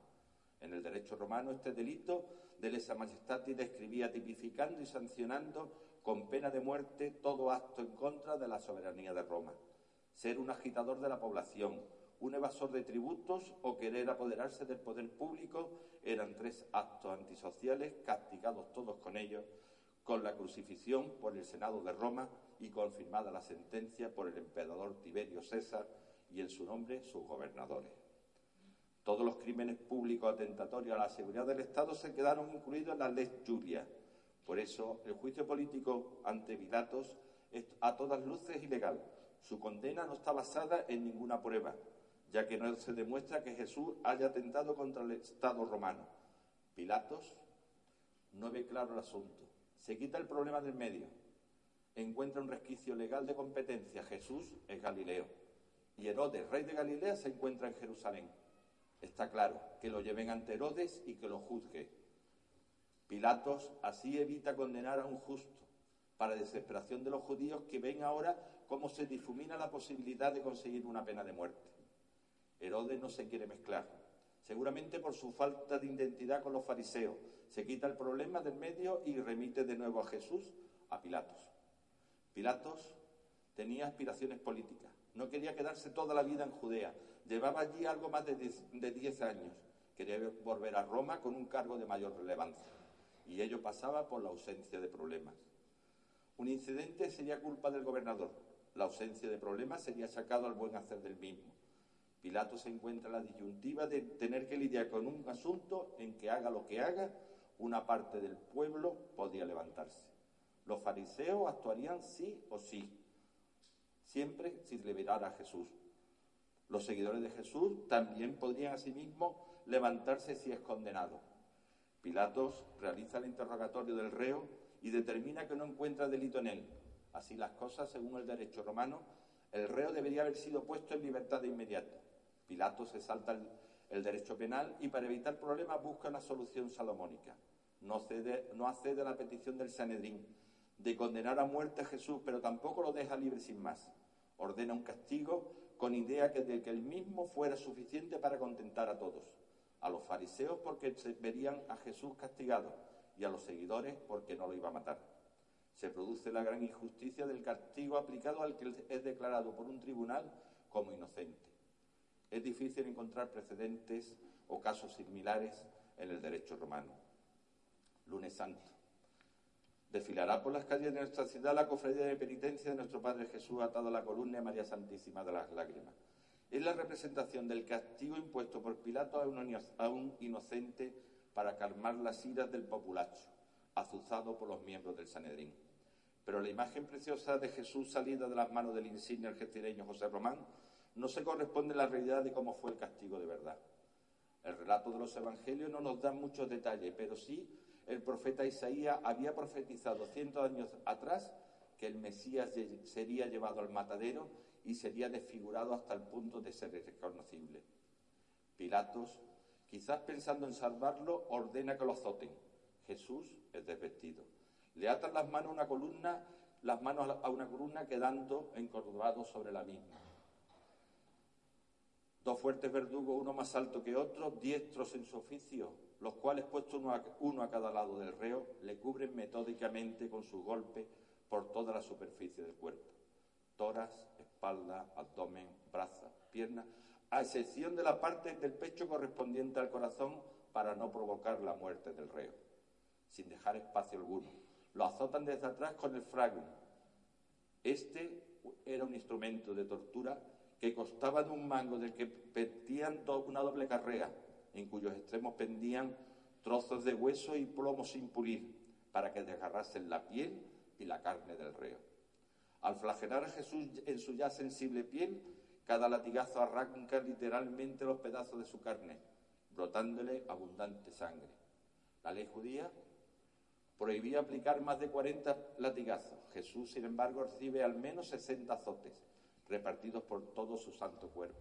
En el derecho romano este delito de lesa majestad describía tipificando y sancionando con pena de muerte todo acto en contra de la soberanía de Roma. Ser un agitador de la población, un evasor de tributos o querer apoderarse del poder público eran tres actos antisociales castigados todos con ellos, con la crucifixión por el Senado de Roma y confirmada la sentencia por el emperador Tiberio César y en su nombre sus gobernadores. Todos los crímenes públicos atentatorios a la seguridad del Estado se quedaron incluidos en la ley Julia. Por eso, el juicio político ante Pilatos es a todas luces ilegal. Su condena no está basada en ninguna prueba, ya que no se demuestra que Jesús haya atentado contra el Estado romano. Pilatos no ve claro el asunto. Se quita el problema del medio encuentra un resquicio legal de competencia. Jesús es Galileo. Y Herodes, rey de Galilea, se encuentra en Jerusalén. Está claro que lo lleven ante Herodes y que lo juzgue. Pilatos así evita condenar a un justo, para desesperación de los judíos que ven ahora cómo se difumina la posibilidad de conseguir una pena de muerte. Herodes no se quiere mezclar, seguramente por su falta de identidad con los fariseos. Se quita el problema del medio y remite de nuevo a Jesús a Pilatos. Pilatos tenía aspiraciones políticas, no quería quedarse toda la vida en Judea, llevaba allí algo más de diez años, quería volver a Roma con un cargo de mayor relevancia y ello pasaba por la ausencia de problemas. Un incidente sería culpa del gobernador. La ausencia de problemas sería achacado al buen hacer del mismo. Pilato se encuentra en la disyuntiva de tener que lidiar con un asunto en que haga lo que haga, una parte del pueblo podía levantarse. Los fariseos actuarían sí o sí, siempre sin liberar a Jesús. Los seguidores de Jesús también podrían asimismo levantarse si es condenado. Pilatos realiza el interrogatorio del reo y determina que no encuentra delito en él. Así las cosas, según el derecho romano, el reo debería haber sido puesto en libertad de inmediato. Pilatos se salta el, derecho penal y para evitar problemas busca una solución salomónica. No, cede, no accede a la petición del Sanedrín de condenar a muerte a Jesús, pero tampoco lo deja libre sin más. Ordena un castigo con idea de que el mismo fuera suficiente para contentar a todos. A los fariseos porque verían a Jesús castigado y a los seguidores porque no lo iba a matar. Se produce la gran injusticia del castigo aplicado al que es declarado por un tribunal como inocente. Es difícil encontrar precedentes o casos similares en el derecho romano. Lunes Santo. Desfilará por las calles de nuestra ciudad la cofradía de penitencia de nuestro Padre Jesús atado a la columna de María Santísima de las Lágrimas. Es la representación del castigo impuesto por Pilato a un inocente para calmar las iras del populacho, azuzado por los miembros del Sanedrín. Pero la imagen preciosa de Jesús salida de las manos del insigne algecireño José Román no se corresponde a la realidad de cómo fue el castigo de verdad. El relato de los evangelios no nos da muchos detalles, pero sí el profeta Isaías había profetizado cientos de años atrás que el Mesías sería llevado al matadero y sería desfigurado hasta el punto de ser irreconocible. Pilatos, quizás pensando en salvarlo, ordena que lo azoten. Jesús es desvestido. Le atan las manos a una columna, las manos a una columna quedando encorvados sobre la misma. Dos fuertes verdugos, uno más alto que otro, diestros en su oficio, los cuales, puestos uno a, uno a cada lado del reo, le cubren metódicamente con sus golpes por toda la superficie del cuerpo. Toras, espalda, abdomen, brazos, piernas, a excepción de la parte del pecho correspondiente al corazón para no provocar la muerte del reo, sin dejar espacio alguno. Lo azotan desde atrás con el fragum. Este era un instrumento de tortura que costaba de un mango del que pendían una doble carrera, en cuyos extremos pendían trozos de hueso y plomo sin pulir, para que desgarrasen la piel y la carne del reo. Al flagelar a Jesús en su ya sensible piel, cada latigazo arranca literalmente los pedazos de su carne, brotándole abundante sangre. La ley judía prohibía aplicar más de 40 latigazos. Jesús, sin embargo, recibe al menos 60 azotes, repartidos por todo su santo cuerpo.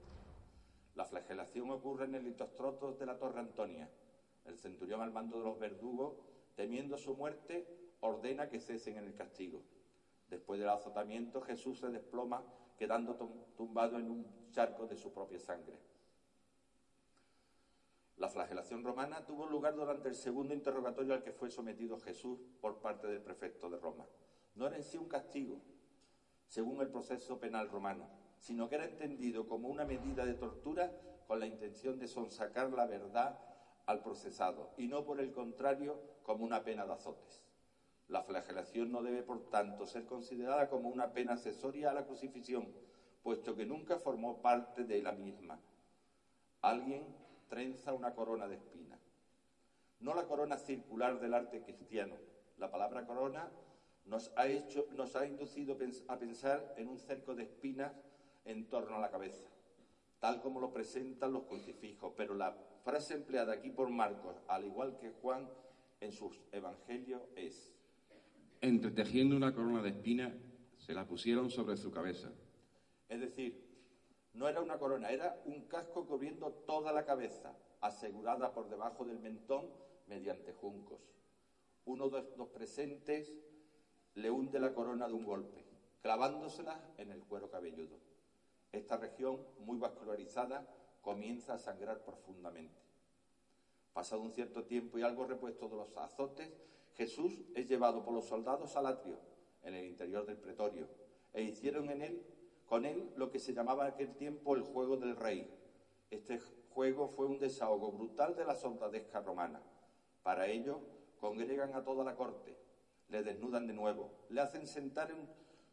La flagelación ocurre en el litostrotos de la Torre Antonia. El centurión al mando de los verdugos, temiendo su muerte, ordena que cesen en el castigo. Después del azotamiento, Jesús se desploma, quedando tumbado en un charco de su propia sangre. La flagelación romana tuvo lugar durante el segundo interrogatorio al que fue sometido Jesús por parte del prefecto de Roma. No era en sí un castigo, según el proceso penal romano, sino que era entendido como una medida de tortura con la intención de sonsacar la verdad al procesado y no, por el contrario, como una pena de azotes. La flagelación no debe, por tanto, ser considerada como una pena accesoria a la crucifixión, puesto que nunca formó parte de la misma. Alguien trenza una corona de espinas. No la corona circular del arte cristiano. La palabra corona nos ha, nos ha inducido a pensar en un cerco de espinas en torno a la cabeza, tal como lo presentan los crucifijos. Pero la frase empleada aquí por Marcos, al igual que Juan en sus evangelios, es entretejiendo una corona de espinas, se la pusieron sobre su cabeza. Es decir, no era una corona, era un casco cubriendo toda la cabeza, asegurada por debajo del mentón mediante juncos. Uno de los presentes le hunde la corona de un golpe, clavándosela en el cuero cabelludo. Esta región, muy vascularizada, comienza a sangrar profundamente. Pasado un cierto tiempo y algo repuesto de los azotes, Jesús es llevado por los soldados al atrio, en el interior del pretorio, e hicieron en él, con él lo que se llamaba en aquel tiempo el juego del rey. Este juego fue un desahogo brutal de la soldadesca romana. Para ello, congregan a toda la corte, le desnudan de nuevo, le hacen sentar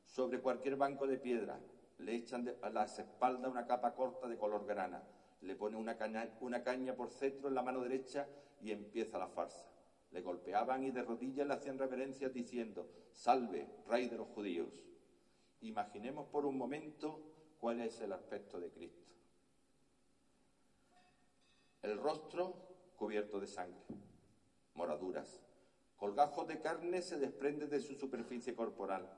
sobre cualquier banco de piedra, le echan a las espaldas una capa corta de color grana, le ponen una caña, una caña por cetro en la mano derecha y empieza la farsa. Le golpeaban y de rodillas le hacían reverencias diciendo, salve, rey de los judíos. Imaginemos por un momento cuál es el aspecto de Cristo. El rostro cubierto de sangre, moraduras, colgajos de carne se desprenden de su superficie corporal,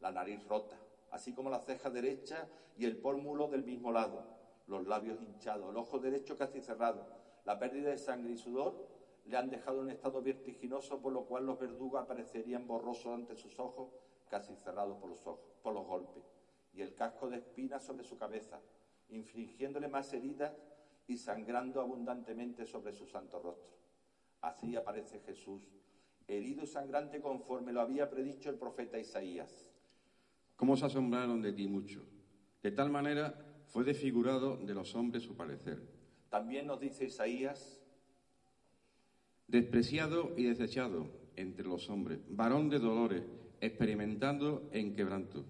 la nariz rota, así como la ceja derecha y el pómulo del mismo lado, los labios hinchados, el ojo derecho casi cerrado. La pérdida de sangre y sudor le han dejado en un estado vertiginoso, por lo cual los verdugos aparecerían borrosos ante sus ojos, casi cerrados por los, ojos, por los golpes, y el casco de espinas sobre su cabeza, infligiéndole más heridas y sangrando abundantemente sobre su santo rostro. Así aparece Jesús, herido y sangrante conforme lo había predicho el profeta Isaías. ¿Cómo se asombraron de ti mucho? De tal manera fue desfigurado de los hombres su parecer. También nos dice Isaías, despreciado y desechado entre los hombres, varón de dolores, experimentando en quebranto.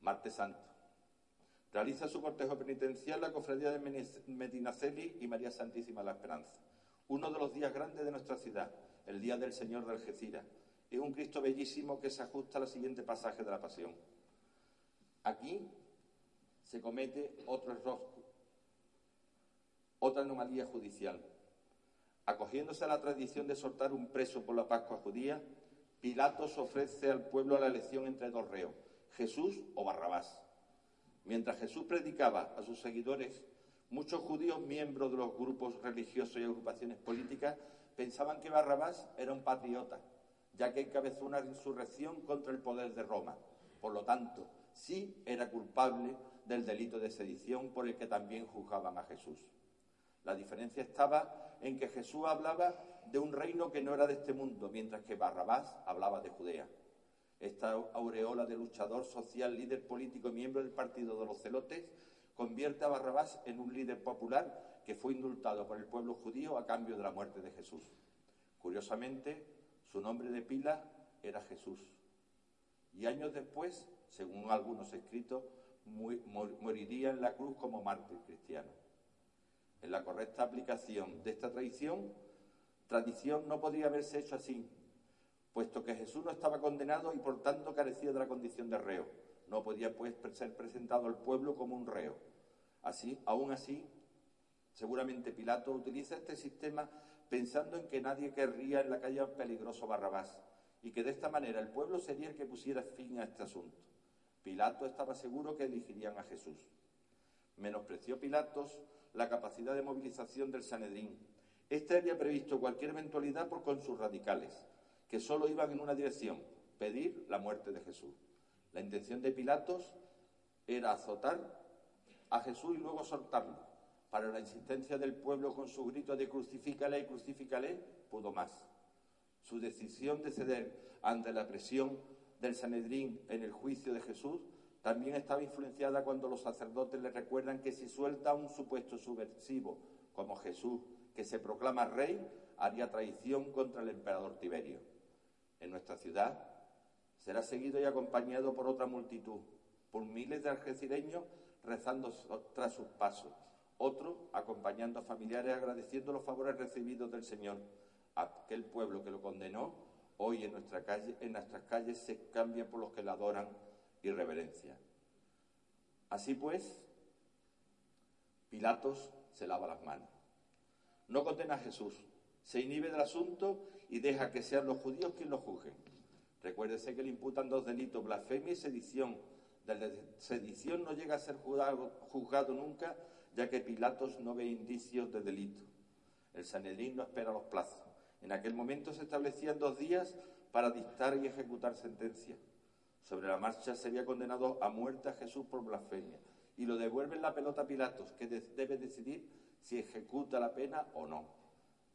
Martes Santo. Realiza su cortejo penitencial la cofradía de Medinaceli y María Santísima la Esperanza. Uno de los días grandes de nuestra ciudad, el día del Señor de Algeciras. Es un Cristo bellísimo que se ajusta al siguiente pasaje de la Pasión. Aquí se comete otro error, otra anomalía judicial. Acogiéndose a la tradición de soltar un preso por la Pascua judía, Pilatos ofrece al pueblo la elección entre dos reos, Jesús o Barrabás. Mientras Jesús predicaba a sus seguidores, muchos judíos, miembros de los grupos religiosos y agrupaciones políticas, pensaban que Barrabás era un patriota, ya que encabezó una insurrección contra el poder de Roma. Por lo tanto, sí era culpable del delito de sedición por el que también juzgaban a Jesús. La diferencia estaba en que Jesús hablaba de un reino que no era de este mundo, mientras que Barrabás hablaba de Judea. Esta aureola de luchador social, líder político y miembro del partido de los celotes convierte a Barrabás en un líder popular que fue indultado por el pueblo judío a cambio de la muerte de Jesús. Curiosamente, su nombre de pila era Jesús. Y años después, según algunos escritos, moriría en la cruz como mártir cristiano. En la correcta aplicación de esta tradición, tradición no podría haberse hecho así, puesto que Jesús no estaba condenado y por tanto carecía de la condición de reo. No podía pues ser presentado al pueblo como un reo. Así, aún así, seguramente Pilato utiliza este sistema pensando en que nadie querría en la calle a un peligroso Barrabás y que de esta manera el pueblo sería el que pusiera fin a este asunto. Pilato estaba seguro que elegirían a Jesús. Menospreció Pilatos la capacidad de movilización del Sanedrín. Este había previsto cualquier eventualidad por con sus radicales, que solo iban en una dirección, pedir la muerte de Jesús. La intención de Pilatos era azotar a Jesús y luego soltarlo. Para la insistencia del pueblo con su grito de crucifícale y crucifícale, pudo más. Su decisión de ceder ante la presión del Sanedrín en el juicio de Jesús también estaba influenciada cuando los sacerdotes le recuerdan que si suelta a un supuesto subversivo como Jesús, que se proclama rey, haría traición contra el emperador Tiberio. En nuestra ciudad será seguido y acompañado por otra multitud, por miles de algecireños rezando tras sus pasos, otros acompañando a familiares agradeciendo los favores recibidos del Señor. Aquel pueblo que lo condenó hoy en, en nuestras calles se cambia por los que la adoran y reverencian. Así pues, Pilatos se lava las manos. No condena a Jesús, se inhibe del asunto y deja que sean los judíos quienes lo juzguen. Recuérdese que le imputan dos delitos, blasfemia y sedición. De sedición no llega a ser juzgado, juzgado nunca, ya que Pilatos no ve indicios de delito. El Sanedrín no espera los plazos. En aquel momento se establecían dos días para dictar y ejecutar sentencia. Sobre la marcha sería condenado a muerte a Jesús por blasfemia y lo devuelven la pelota a Pilatos, que debe decidir si ejecuta la pena o no.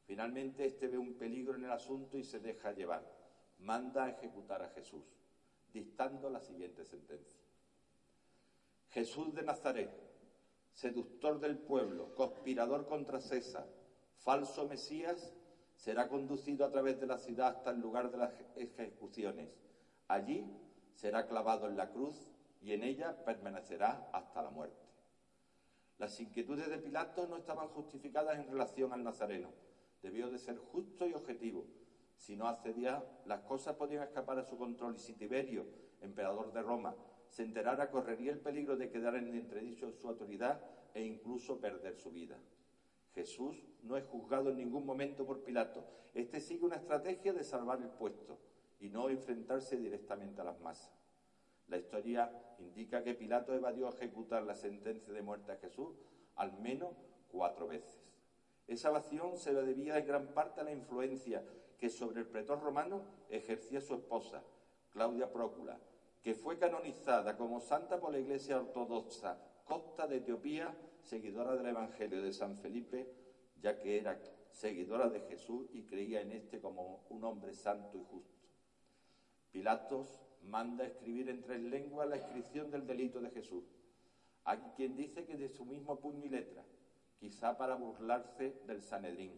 Finalmente, este ve un peligro en el asunto y se deja llevar. Manda a ejecutar a Jesús, dictando la siguiente sentencia. Jesús de Nazaret, seductor del pueblo, conspirador contra César, falso Mesías, será conducido a través de la ciudad hasta el lugar de las ejecuciones. Allí será clavado en la cruz y en ella permanecerá hasta la muerte. Las inquietudes de Pilato no estaban justificadas en relación al Nazareno. Debió de ser justo y objetivo. Si no accedía, las cosas podían escapar a su control y si Tiberio, emperador de Roma, se enterara, correría el peligro de quedar en entredicho su autoridad e incluso perder su vida. Jesús no es juzgado en ningún momento por Pilato. Este sigue una estrategia de salvar el puesto y no enfrentarse directamente a las masas. La historia indica que Pilato evadió ejecutar la sentencia de muerte a Jesús al menos cuatro veces. Esa evasión se la debía en gran parte a la influencia que sobre el pretor romano ejercía su esposa, Claudia Prócula, que fue canonizada como santa por la Iglesia Ortodoxa Costa de Etiopía, seguidora del Evangelio de San Felipe, ya que era seguidora de Jesús y creía en éste como un hombre santo y justo. Pilatos manda escribir en tres lenguas la inscripción del delito de Jesús. Hay quien dice que de su mismo puño y letra, quizá para burlarse del Sanedrín,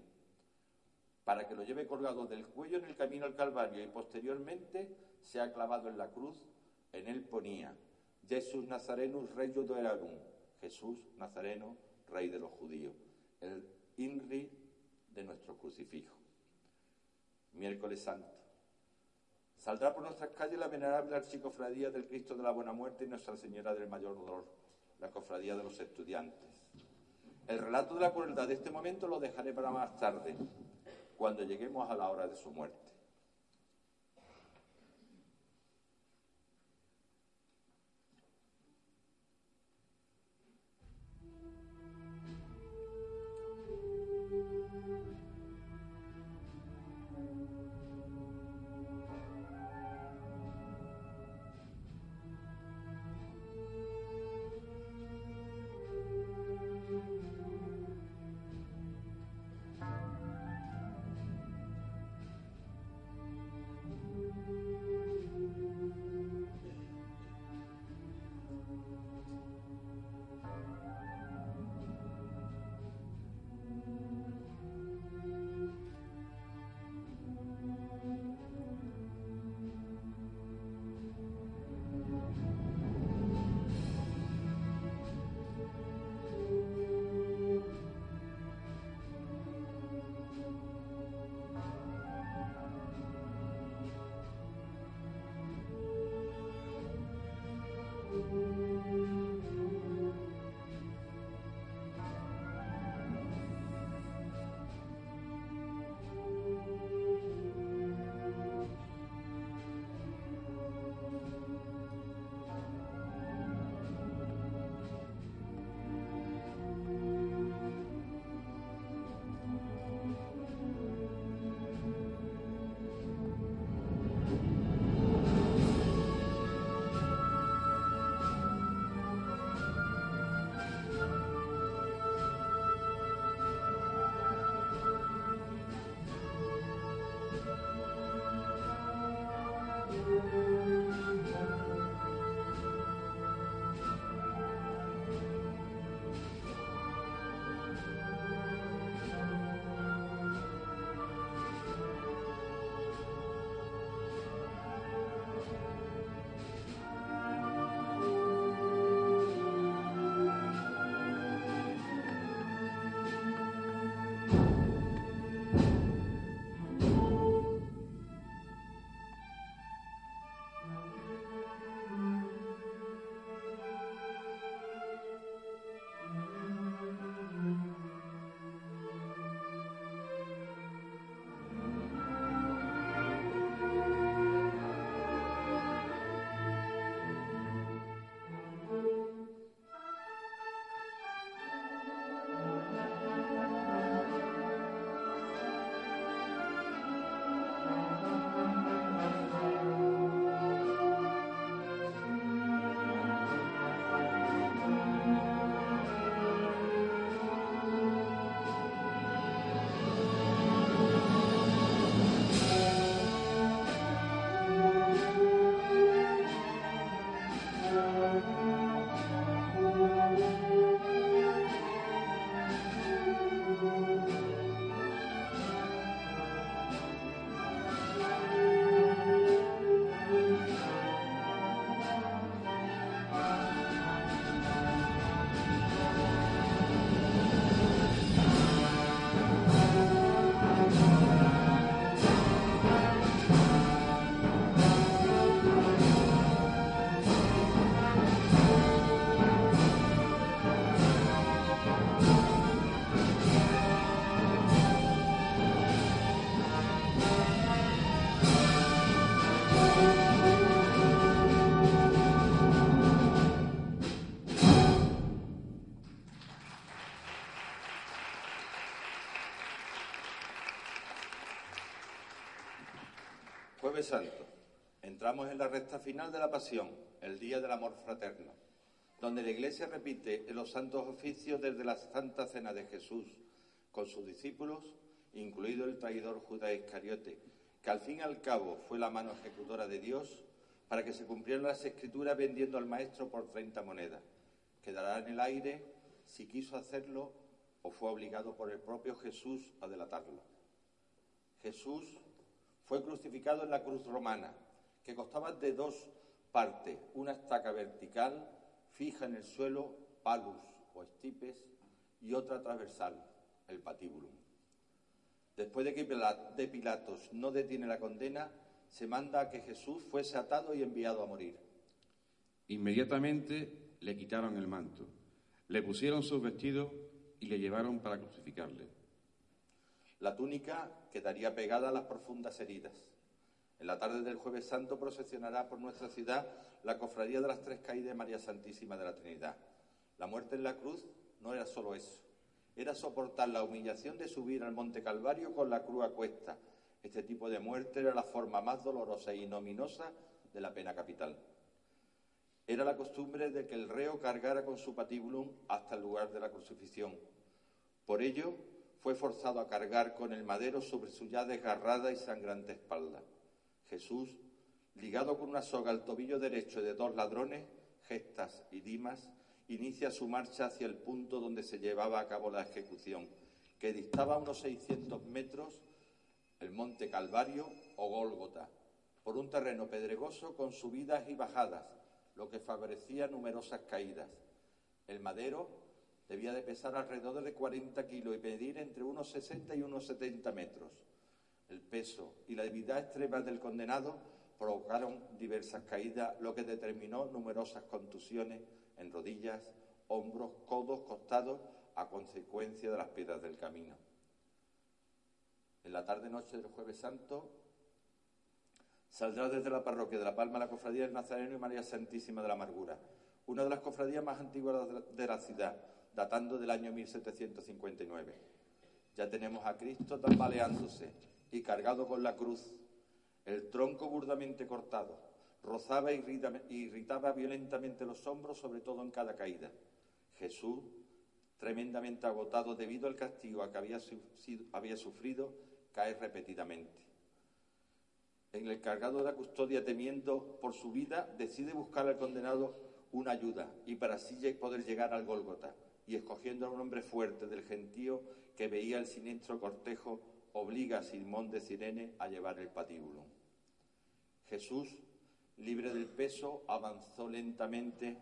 para que lo lleve colgado del cuello en el camino al Calvario y posteriormente sea clavado en la cruz. En él ponía Jesús Nazarenus Rey Erarum, Jesús Nazareno, Rey de los judíos, el INRI de nuestro crucifijo. Miércoles Santo. Saldrá por nuestras calles la venerable archicofradía del Cristo de la Buena Muerte y Nuestra Señora del Mayor Dolor, la cofradía de los estudiantes. El relato de la crueldad de este momento lo dejaré para más tarde, cuando lleguemos a la hora de su muerte. Santo. Entramos en la recta final de la Pasión, el Día del Amor Fraterno, donde la Iglesia repite los santos oficios desde la Santa Cena de Jesús con sus discípulos, incluido el traidor Judas Iscariote, que al fin y al cabo fue la mano ejecutora de Dios para que se cumplieran las escrituras vendiendo al Maestro por 30 monedas. Quedará en el aire si quiso hacerlo o fue obligado por el propio Jesús a delatarlo. Jesús fue crucificado en la cruz romana, que costaba de dos partes, una estaca vertical fija en el suelo, palus o estipes, y otra transversal, el patíbulum. Después de que Pilatos no detiene la condena, se manda a que Jesús fuese atado y enviado a morir. Inmediatamente le quitaron el manto, le pusieron sus vestidos y le llevaron para crucificarle. La túnica quedaría pegada a las profundas heridas. En la tarde del jueves santo procesionará por nuestra ciudad la cofradía de las tres caídas de María Santísima de la Trinidad. La muerte en la cruz no era solo eso, era soportar la humillación de subir al Monte Calvario con la cruz a cuesta. Este tipo de muerte era la forma más dolorosa e ignominiosa de la pena capital. Era la costumbre de que el reo cargara con su patíbulum hasta el lugar de la crucifixión. Por ello, fue forzado a cargar con el madero sobre su ya desgarrada y sangrante espalda. Jesús, ligado con una soga al tobillo derecho de dos ladrones, Gestas y Dimas, inicia su marcha hacia el punto donde se llevaba a cabo la ejecución, que distaba unos 600 metros el monte Calvario o Gólgota, por un terreno pedregoso con subidas y bajadas, lo que favorecía numerosas caídas. El madero debía de pesar alrededor de 40 kilos y medir entre unos 60 y unos 70 metros. El peso y la debilidad extrema del condenado provocaron diversas caídas, lo que determinó numerosas contusiones en rodillas, hombros, codos, costados, a consecuencia de las piedras del camino. En la tarde-noche del Jueves Santo, Saldrá desde la parroquia de La Palma la cofradía del Nazareno y María Santísima de la Amargura, una de las cofradías más antiguas de la ciudad, datando del año 1759. Ya tenemos a Cristo tambaleándose y cargado con la cruz, el tronco burdamente cortado, rozaba e irritaba violentamente los hombros, sobre todo en cada caída. Jesús, tremendamente agotado debido al castigo que había, había sufrido, cae repetidamente en el cargado de la custodia, temiendo por su vida, decide buscar al condenado una ayuda y para así poder llegar al Gólgota. Y escogiendo a un hombre fuerte del gentío que veía el siniestro cortejo, obliga a Simón de Sirene a llevar el patíbulo. Jesús, libre del peso, avanzó lentamente,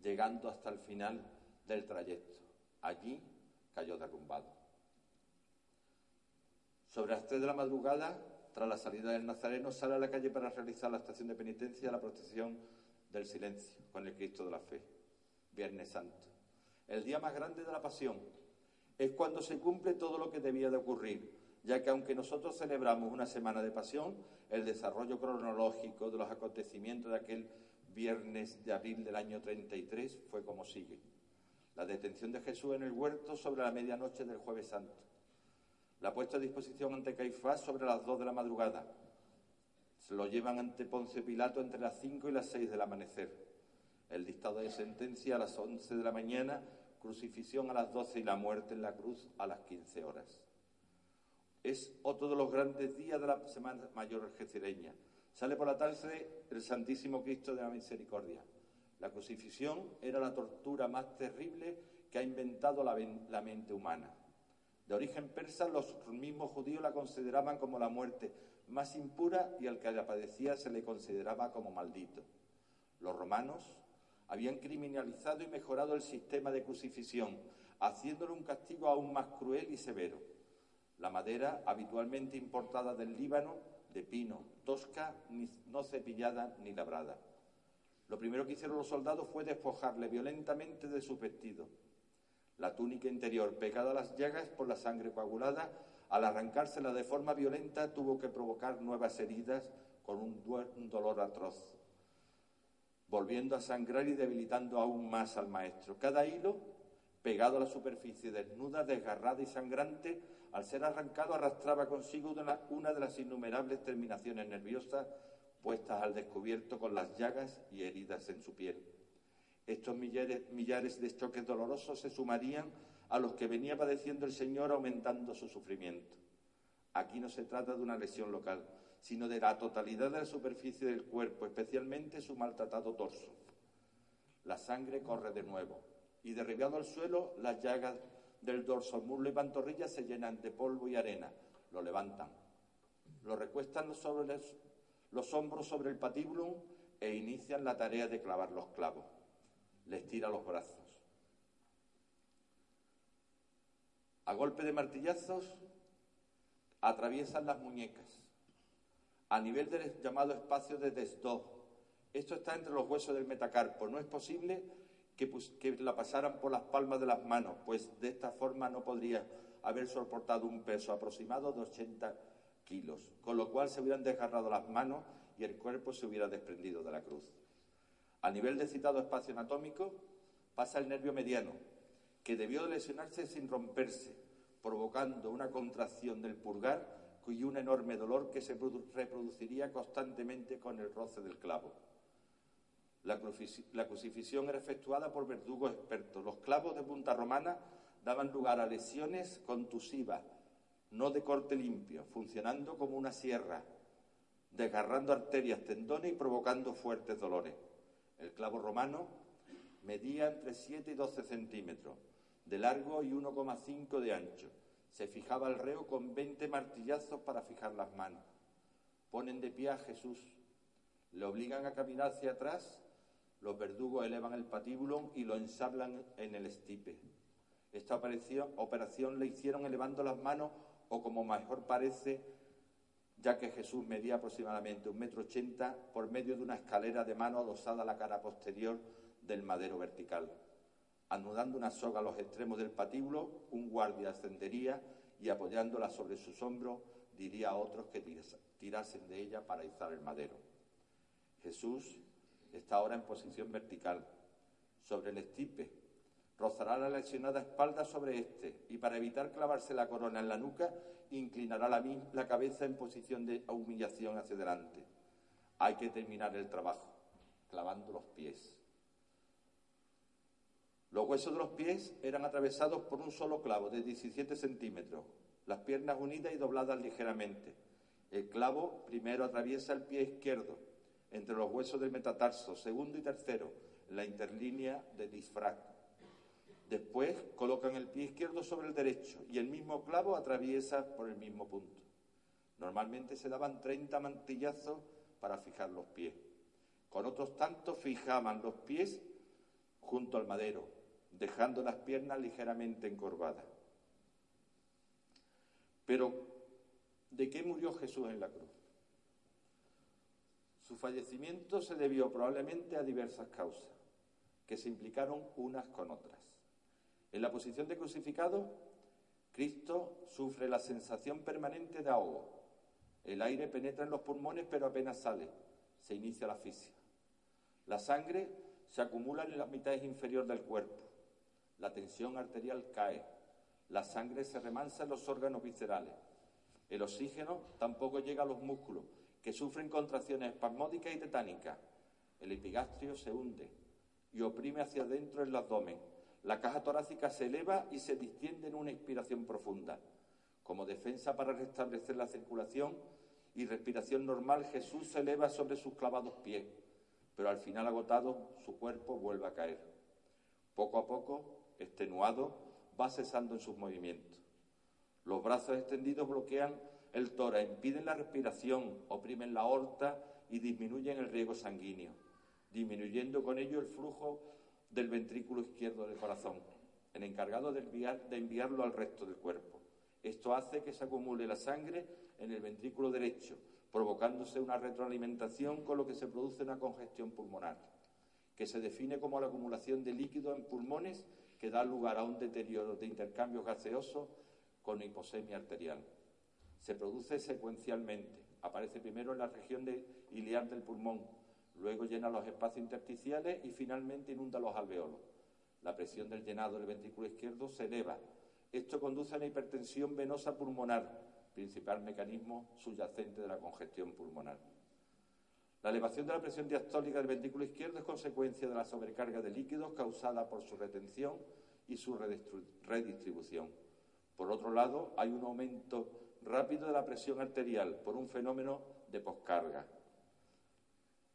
llegando hasta el final del trayecto. Allí cayó derrumbado. Sobre las tres de la madrugada, tras la salida del Nazareno, sale a la calle para realizar la estación de penitencia, la protección del silencio con el Cristo de la Fe. Viernes Santo. El día más grande de la Pasión. Es cuando se cumple todo lo que debía de ocurrir, ya que aunque nosotros celebramos una semana de Pasión, el desarrollo cronológico de los acontecimientos de aquel viernes de abril del año 33 fue como sigue. La detención de Jesús en el huerto sobre la medianoche del jueves santo la puesta a disposición ante Caifás sobre las dos de la madrugada. Se lo llevan ante Poncio Pilato entre las cinco y las seis del amanecer. El dictado de sentencia a las once de la mañana, crucifixión a las doce y la muerte en la cruz a las quince horas. Es otro de los grandes días de la Semana Mayor algecireña. Sale por la tarde el Santísimo Cristo de la Misericordia. La crucifixión era la tortura más terrible que ha inventado la mente humana. De origen persa, los mismos judíos la consideraban como la muerte más impura y al que la padecía se le consideraba como maldito. Los romanos habían criminalizado y mejorado el sistema de crucifixión, haciéndole un castigo aún más cruel y severo. La madera, habitualmente importada del Líbano, de pino, tosca, no cepillada ni labrada. Lo primero que hicieron los soldados fue despojarle violentamente de su vestido la túnica interior pegada a las llagas por la sangre coagulada, al arrancársela de forma violenta tuvo que provocar nuevas heridas con un, dolor atroz, volviendo a sangrar y debilitando aún más al maestro. Cada hilo pegado a la superficie, desnuda, desgarrada y sangrante, al ser arrancado arrastraba consigo una, de las innumerables terminaciones nerviosas puestas al descubierto con las llagas y heridas en su piel. Estos millares, millares de choques dolorosos se sumarían a los que venía padeciendo el Señor aumentando su sufrimiento. Aquí no se trata de una lesión local, sino de la totalidad de la superficie del cuerpo, especialmente su maltratado torso. La sangre corre de nuevo y derribado al suelo, las llagas del dorso, muslo y pantorrilla se llenan de polvo y arena. Lo levantan, lo recuestan sobre los, hombros sobre el patíbulum e inician la tarea de clavar los clavos. Les tira los brazos. A golpe de martillazos atraviesan las muñecas a nivel del llamado espacio de Desdó. Esto está entre los huesos del metacarpo. No es posible que, que, la pasaran por las palmas de las manos, pues de esta forma no podría haber soportado un peso aproximado de 80 kilos, con lo cual se hubieran desgarrado las manos y el cuerpo se hubiera desprendido de la cruz. A nivel de citado espacio anatómico pasa el nervio mediano, que debió lesionarse sin romperse, provocando una contracción del pulgar y un enorme dolor que se reproduciría constantemente con el roce del clavo. La, crucifixión era efectuada por verdugos expertos. Los clavos de punta romana daban lugar a lesiones contusivas, no de corte limpio, funcionando como una sierra, desgarrando arterias, tendones y provocando fuertes dolores. El clavo romano medía entre 7 y 12 centímetros de largo y 1,5 de ancho se fijaba el reo con veinte martillazos para fijar las manos. Ponen de pie a Jesús, le obligan a caminar hacia atrás, los verdugos elevan el patíbulo y lo ensablan en el estipe. Esta operación, le hicieron elevando las manos o como mejor parece, ya que Jesús medía aproximadamente un metro ochenta por medio de una escalera de mano adosada a la cara posterior del madero vertical. Anudando una soga a los extremos del patíbulo, un guardia ascendería y apoyándola sobre sus hombros diría a otros que tirasen de ella para izar el madero. Jesús está ahora en posición vertical, sobre el estipe. Rozará la lesionada espalda sobre éste y para evitar clavarse la corona en la nuca, inclinará la, la cabeza en posición de humillación hacia adelante. Hay que terminar el trabajo, clavando los pies. Los huesos de los pies eran atravesados por un solo clavo de 17 centímetros, las piernas unidas y dobladas ligeramente. El clavo primero atraviesa el pie izquierdo, entre los huesos del metatarso, segundo y tercero, la interlínea de disfrag. Después colocan el pie izquierdo sobre el derecho y el mismo clavo atraviesa por el mismo punto. Normalmente se daban 30 mantillazos para fijar los pies. Con otros tantos fijaban los pies junto al madero, dejando las piernas ligeramente encorvadas. Pero, ¿de qué murió Jesús en la cruz? Su fallecimiento se debió probablemente a diversas causas, que se implicaron unas con otras. En la posición de crucificado, Cristo sufre la sensación permanente de ahogo. El aire penetra en los pulmones pero apenas sale. Se inicia la asfixia. La sangre se acumula en las mitades inferior del cuerpo la tensión arterial cae, la sangre se remansa en los órganos viscerales, el oxígeno tampoco llega a los músculos, que sufren contracciones espasmódicas y tetánicas, el epigastrio se hunde y oprime hacia adentro el abdomen, la caja torácica se eleva y se distiende en una inspiración profunda. Como defensa para restablecer la circulación y respiración normal, Jesús se eleva sobre sus clavados pies, pero al final agotado su cuerpo vuelve a caer. Poco a poco extenuado, va cesando en sus movimientos. Los brazos extendidos bloquean el tórax, impiden la respiración, oprimen la aorta y disminuyen el riego sanguíneo, disminuyendo con ello el flujo del ventrículo izquierdo del corazón, el encargado de, de enviarlo al resto del cuerpo. Esto hace que se acumule la sangre en el ventrículo derecho, provocándose una retroalimentación con lo que se produce una congestión pulmonar, que se define como la acumulación de líquido en pulmones que da lugar a un deterioro de intercambio gaseoso con hiposemia arterial. Se produce secuencialmente. Aparece primero en la región de del pulmón, luego llena los espacios intersticiales y finalmente inunda los alveolos. La presión del llenado del ventrículo izquierdo se eleva. Esto conduce a una hipertensión venosa pulmonar, principal mecanismo subyacente de la congestión pulmonar. La elevación de la presión diastólica del ventrículo izquierdo es consecuencia de la sobrecarga de líquidos causada por su retención y su redistribución. Por otro lado, hay un aumento rápido de la presión arterial por un fenómeno de poscarga.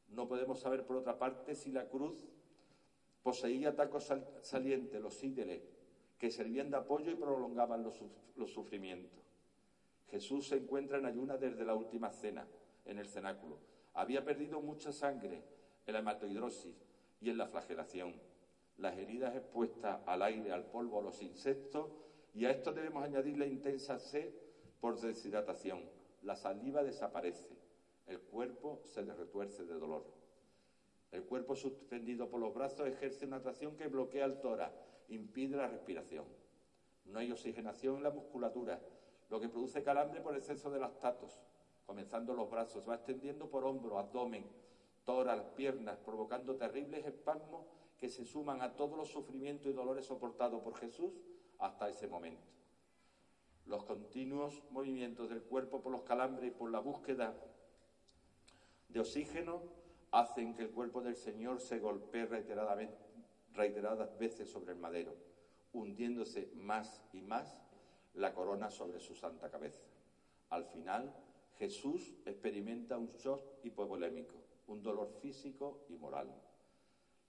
No podemos saber, por otra parte, si la cruz poseía tacos salientes, los ídeles, que servían de apoyo y prolongaban los, los sufrimientos. Jesús se encuentra en ayuna desde la última cena, en el cenáculo. Había perdido mucha sangre en la hematoidrosis y en la flagelación. Las heridas expuestas al aire, al polvo, a los insectos, y a esto debemos añadir la intensa sed por deshidratación. La saliva desaparece, el cuerpo se le retuerce de dolor. El cuerpo suspendido por los brazos ejerce una atracción que bloquea el tórax, impide la respiración. No hay oxigenación en la musculatura, lo que produce calambre por exceso de lactatos. Comenzando los brazos, va extendiendo por hombro, abdomen, tórax, piernas, provocando terribles espasmos que se suman a todos los sufrimientos y dolores soportados por Jesús hasta ese momento. Los continuos movimientos del cuerpo por los calambres y por la búsqueda de oxígeno hacen que el cuerpo del Señor se golpee reiteradas veces sobre el madero, hundiéndose más y más la corona sobre su santa cabeza. Al final, Jesús experimenta un shock hipovolémico, un dolor físico y moral.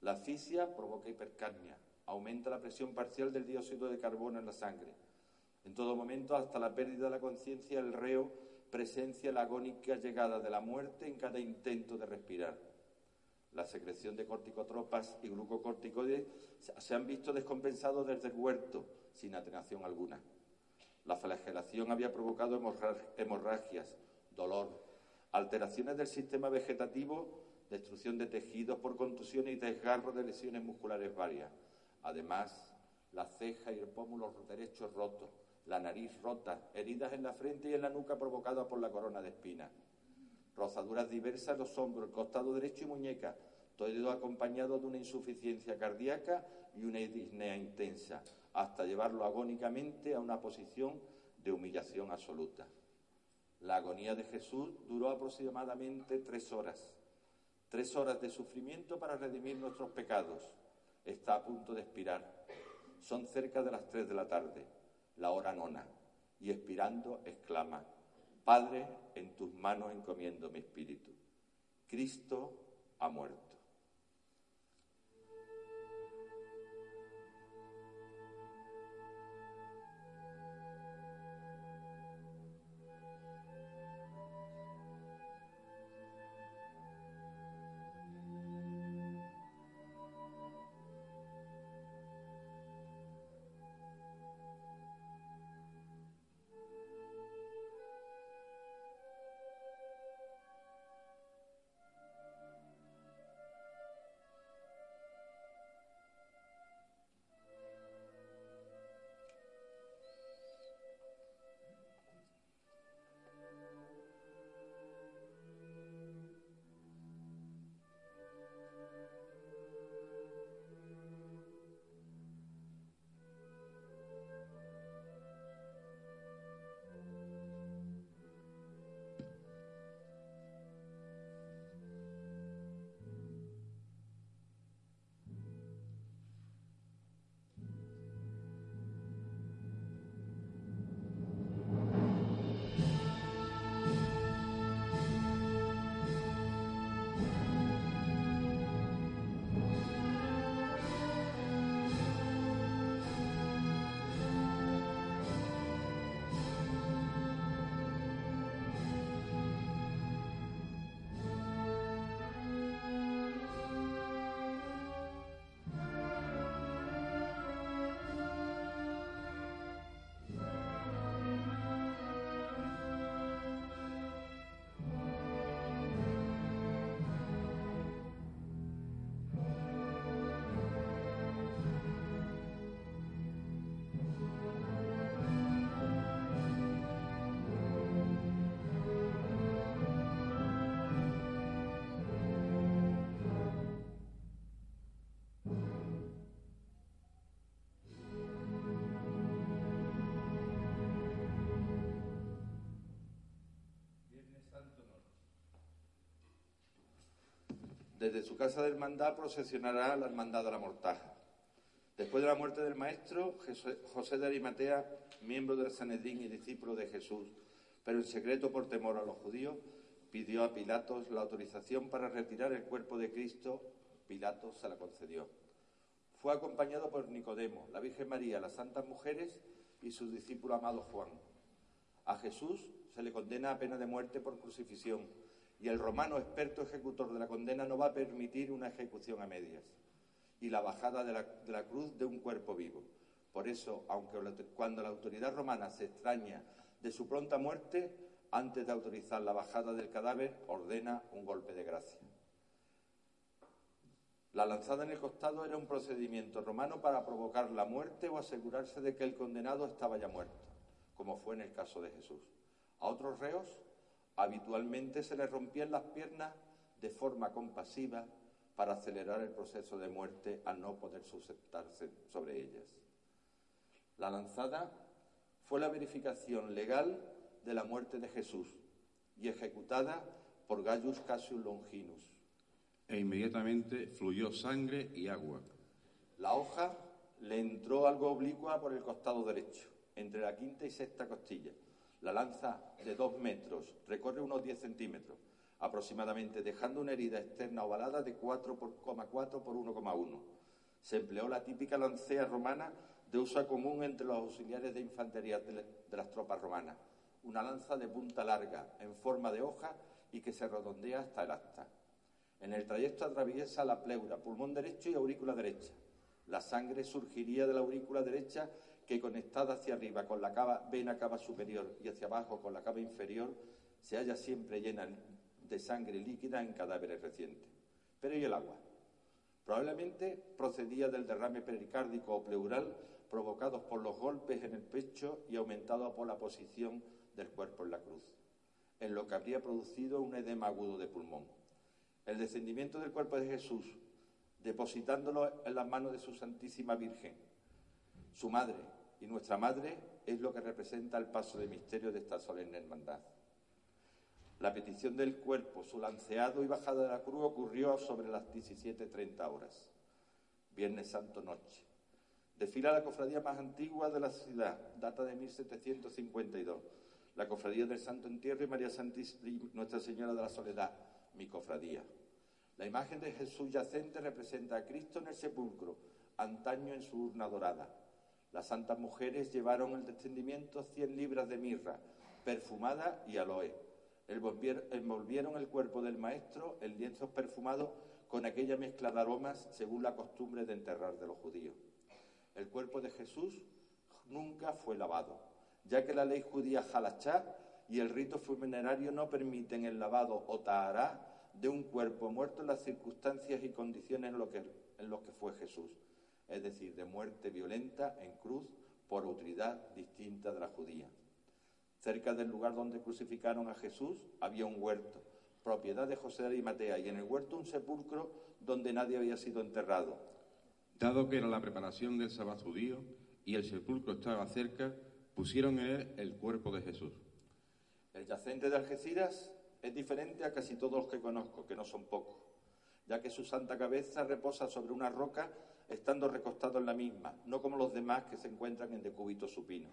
La asfixia provoca hipercapnia, aumenta la presión parcial del dióxido de carbono en la sangre. En todo momento, hasta la pérdida de la conciencia, el reo presencia la agónica llegada de la muerte en cada intento de respirar. La secreción de corticotropas y glucocorticoides se han visto descompensados desde el huerto, sin atenuación alguna. La flagelación había provocado hemorragias, dolor, alteraciones del sistema vegetativo destrucción de tejidos por contusiones y desgarro de lesiones musculares varias. Además, la ceja y el pómulo derecho rotos, la nariz rota, heridas en la frente y en la nuca provocadas por la corona de espinas, rozaduras diversas en los hombros, el costado derecho y muñeca, todo acompañado de una insuficiencia cardíaca y una disnea intensa, hasta llevarlo agónicamente a una posición de humillación absoluta. La agonía de Jesús duró aproximadamente tres horas Tres horas de sufrimiento para redimir nuestros pecados. Está a punto de expirar. Son cerca de las tres de la tarde, la hora nona. Y expirando exclama, Padre, en tus manos encomiendo mi espíritu. Cristo ha muerto. Desde su casa de hermandad procesionará la hermandad de la mortaja. Después de la muerte del maestro, José de Arimatea, miembro del Sanedrín y discípulo de Jesús, pero en secreto por temor a los judíos, pidió a Pilatos la autorización para retirar el cuerpo de Cristo. Pilatos se la concedió. Fue acompañado por Nicodemo, la Virgen María, las santas mujeres y su discípulo amado Juan. A Jesús se le condena a pena de muerte por crucifixión y el romano experto ejecutor de la condena no va a permitir una ejecución a medias y la bajada de la, cruz de un cuerpo vivo. Por eso, aunque cuando la autoridad romana se extraña de su pronta muerte, antes de autorizar la bajada del cadáver, ordena un golpe de gracia. La lanzada en el costado era un procedimiento romano para provocar la muerte o asegurarse de que el condenado estaba ya muerto, como fue en el caso de Jesús. A otros reos habitualmente se les rompían las piernas de forma compasiva para acelerar el proceso de muerte al no poder sustentarse sobre ellas. La lanzada fue la verificación legal de la muerte de Jesús y ejecutada por Gaius Cassius Longinus, e inmediatamente fluyó sangre y agua. La hoja le entró algo oblicua por el costado derecho, entre la quinta y sexta costilla. La lanza, de dos metros, recorre unos 10 centímetros aproximadamente, dejando una herida externa ovalada de 4,4 por 1,1. Se empleó la típica lancea romana de uso común entre los auxiliares de infantería de las tropas romanas. Una lanza de punta larga, en forma de hoja y que se redondea hasta el asta. En el trayecto atraviesa la pleura, pulmón derecho y aurícula derecha. La sangre surgiría de la aurícula derecha que conectada hacia arriba con la cava, vena cava superior y hacia abajo con la cava inferior se halla siempre llena de sangre líquida en cadáveres recientes. Pero ¿y el agua? Probablemente procedía del derrame pericárdico o pleural provocados por los golpes en el pecho y aumentado por la posición del cuerpo en la cruz, en lo que habría producido un edema agudo de pulmón el descendimiento del cuerpo de Jesús, depositándolo en las manos de su Santísima Virgen, su madre y nuestra madre, es lo que representa el paso de misterio de esta solemne hermandad. La petición del cuerpo, su lanceado y bajada de la cruz ocurrió sobre las 17.30 horas, Viernes Santo Noche. Desfila la cofradía más antigua de la ciudad, data de 1752, la cofradía del Santo Entierro y María Santísima, Nuestra Señora de la Soledad, mi cofradía. La imagen de Jesús yacente representa a Cristo en el sepulcro, antaño en su urna dorada. Las santas mujeres llevaron el descendimiento cien libras de mirra, perfumada y aloe. Envolvieron el cuerpo del maestro en lienzos perfumados con aquella mezcla de aromas según la costumbre de enterrar de los judíos. El cuerpo de Jesús nunca fue lavado, ya que la ley judía halachá y el rito funerario no permiten el lavado o tahará de un cuerpo muerto en las circunstancias y condiciones en lo que, que fue Jesús, es decir, de muerte violenta en cruz por autoridad distinta de la judía. Cerca del lugar donde crucificaron a Jesús había un huerto, propiedad de José de Arimatea, y en el huerto un sepulcro donde nadie había sido enterrado. Dado que era la preparación del sábado judío y el sepulcro estaba cerca, pusieron en él el cuerpo de Jesús. El yacente de Algeciras es diferente a casi todos los que conozco, que no son pocos, ya que su santa cabeza reposa sobre una roca estando recostado en la misma, no como los demás que se encuentran en decúbito supino.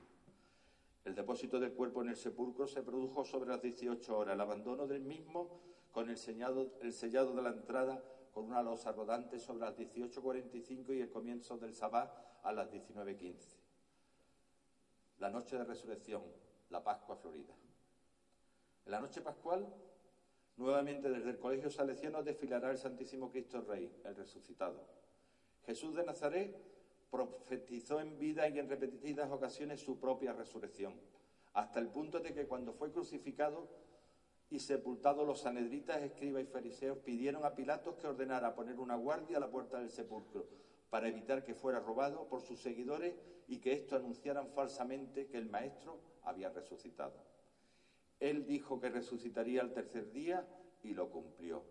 El depósito del cuerpo en el sepulcro se produjo sobre las 18 horas, el abandono del mismo con el, sellado, el sellado de la entrada con una losa rodante sobre las 18.45 y el comienzo del sabá a las 19.15. La noche de resurrección, la Pascua Florida. En la noche pascual, nuevamente desde el Colegio Salesiano desfilará el Santísimo Cristo Rey, el resucitado. Jesús de Nazaret profetizó en vida y en repetidas ocasiones su propia resurrección, hasta el punto de que cuando fue crucificado y sepultado los sanedritas, escribas y fariseos pidieron a Pilatos que ordenara poner una guardia a la puerta del sepulcro para evitar que fuera robado por sus seguidores y que esto anunciaran falsamente que el Maestro había resucitado. Él dijo que resucitaría al tercer día y lo cumplió.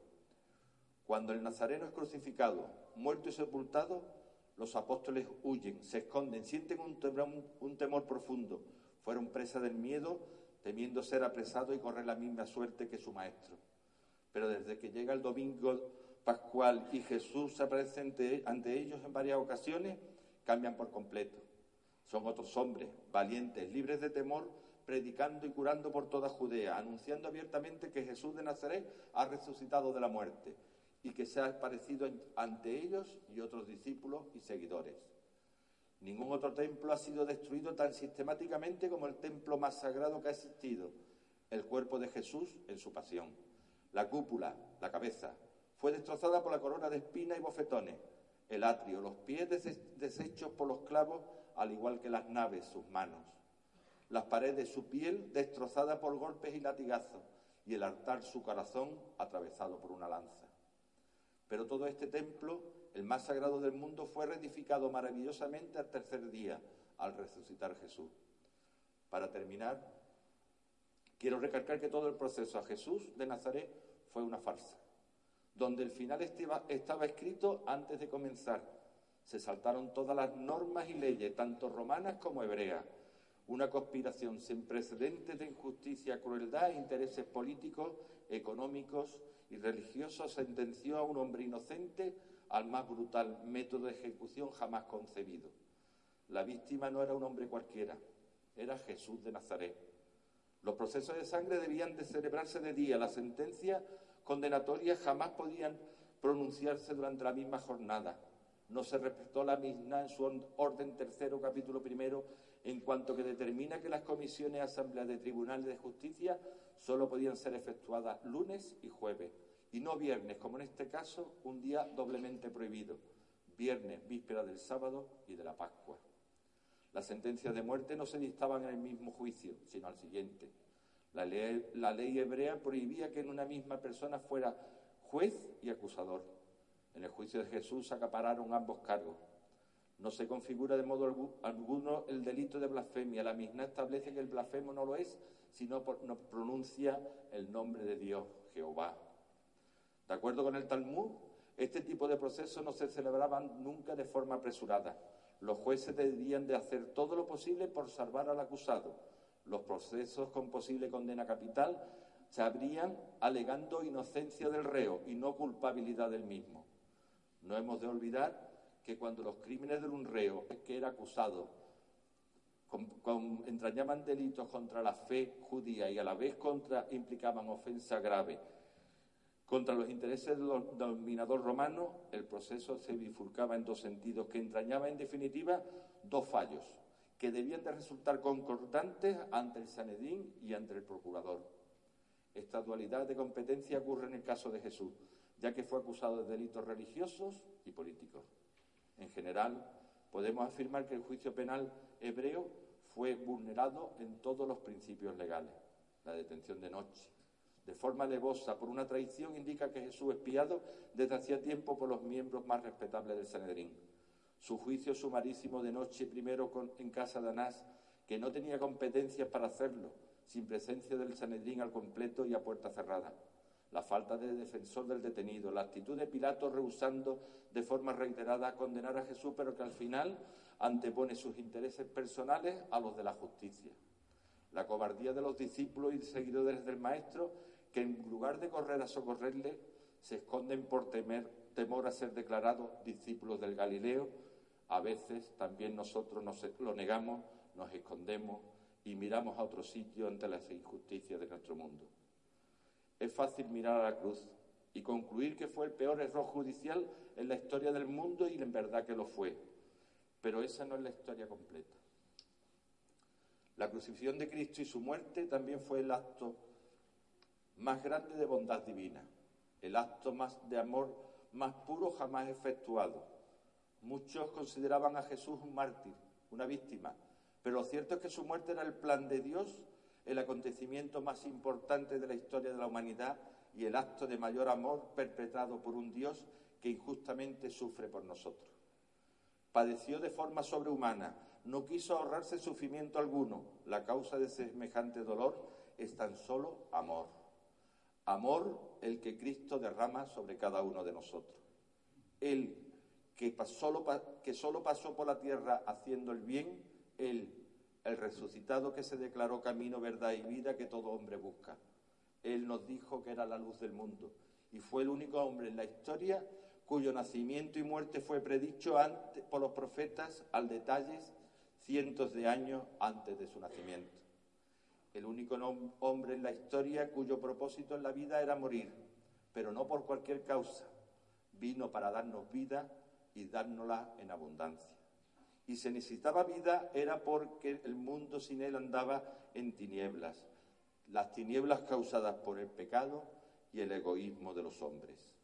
Cuando el Nazareno es crucificado, muerto y sepultado, los apóstoles huyen, se esconden, sienten un temor, profundo. Fueron presa del miedo, temiendo ser apresados y correr la misma suerte que su maestro. Pero desde que llega el domingo pascual y Jesús se aparece ante ellos en varias ocasiones, cambian por completo. Son otros hombres, valientes, libres de temor, predicando y curando por toda Judea, anunciando abiertamente que Jesús de Nazaret ha resucitado de la muerte y que se ha aparecido ante ellos y otros discípulos y seguidores. Ningún otro templo ha sido destruido tan sistemáticamente como el templo más sagrado que ha existido, el cuerpo de Jesús en su pasión. La cúpula, la cabeza, fue destrozada por la corona de espinas y bofetones, el atrio, los pies deshechos por los clavos, al igual que las naves, sus manos, las paredes, su piel destrozada por golpes y latigazos, y el altar, su corazón, atravesado por una lanza. Pero todo este templo, el más sagrado del mundo, fue reedificado maravillosamente al tercer día, al resucitar Jesús. Para terminar, quiero recalcar que todo el proceso a Jesús de Nazaret fue una farsa donde el final estaba escrito antes de comenzar. Se saltaron todas las normas y leyes, tanto romanas como hebreas. Una conspiración sin precedentes de injusticia, crueldad e intereses políticos, económicos y religiosos sentenció a un hombre inocente al más brutal método de ejecución jamás concebido. La víctima no era un hombre cualquiera, era Jesús de Nazaret. Los procesos de sangre debían de celebrarse de día, la sentencia condenatorias jamás podían pronunciarse durante la misma jornada. No se respetó la misma en su orden tercero, capítulo primero, en cuanto que determina que las comisiones asambleas de tribunales de justicia solo podían ser efectuadas lunes y jueves, y no viernes, como en este caso, un día doblemente prohibido, viernes, víspera del sábado y de la Pascua. Las sentencias de muerte no se dictaban en el mismo juicio, sino al siguiente. La ley, hebrea prohibía que en una misma persona fuera juez y acusador. En el juicio de Jesús acapararon ambos cargos. No se configura de modo alguno el delito de blasfemia. La misma establece que el blasfemo no lo es si no pronuncia el nombre de Dios, Jehová. De acuerdo con el Talmud, este tipo de procesos no se celebraban nunca de forma apresurada. Los jueces debían de hacer todo lo posible por salvar al acusado los procesos con posible condena capital se abrían alegando inocencia del reo y no culpabilidad del mismo. No hemos de olvidar que cuando los crímenes de un reo que era acusado entrañaban delitos contra la fe judía y a la vez contra, implicaban ofensa grave contra los intereses del dominador romano, el proceso se bifurcaba en dos sentidos, que entrañaba en definitiva dos fallos que debían de resultar concordantes ante el Sanedín y ante el procurador. Esta dualidad de competencia ocurre en el caso de Jesús, ya que fue acusado de delitos religiosos y políticos. En general, podemos afirmar que el juicio penal hebreo fue vulnerado en todos los principios legales. La detención de noche, de forma levosa por una traición, indica que Jesús es piado desde hacía tiempo por los miembros más respetables del Sanedrín su juicio sumarísimo de noche primero en casa de Anás, que no tenía competencias para hacerlo, sin presencia del Sanedrín al completo y a puerta cerrada. La falta de defensor del detenido, la actitud de Pilato rehusando de forma reiterada condenar a Jesús, pero que al final antepone sus intereses personales a los de la justicia. La cobardía de los discípulos y seguidores del Maestro, que en lugar de correr a socorrerle, se esconden por temor a ser declarados discípulos del Galileo a veces también nosotros nos, lo negamos, nos escondemos y miramos a otro sitio ante las injusticias de nuestro mundo. Es fácil mirar a la cruz y concluir que fue el peor error judicial en la historia del mundo y en verdad que lo fue. Pero esa no es la historia completa. La crucifixión de Cristo y su muerte también fue el acto más grande de bondad divina, el acto más de amor más puro jamás efectuado Muchos consideraban a Jesús un mártir, una víctima, pero lo cierto es que su muerte era el plan de Dios, el acontecimiento más importante de la historia de la humanidad y el acto de mayor amor perpetrado por un Dios que injustamente sufre por nosotros. Padeció de forma sobrehumana, no quiso ahorrarse sufrimiento alguno. La causa de semejante dolor es tan solo amor. Amor el que Cristo derrama sobre cada uno de nosotros. Él que solo, que solo pasó por la tierra haciendo el bien, Él, el resucitado que se declaró camino, verdad y vida que todo hombre busca. Él nos dijo que era la luz del mundo y fue el único hombre en la historia cuyo nacimiento y muerte fue predicho por los profetas al detalle cientos de años antes de su nacimiento. El único hombre en la historia cuyo propósito en la vida era morir, pero no por cualquier causa. Vino para darnos vida y dárnosla en abundancia. Y se necesitaba vida era porque el mundo sin él andaba en tinieblas, las tinieblas causadas por el pecado y el egoísmo de los hombres.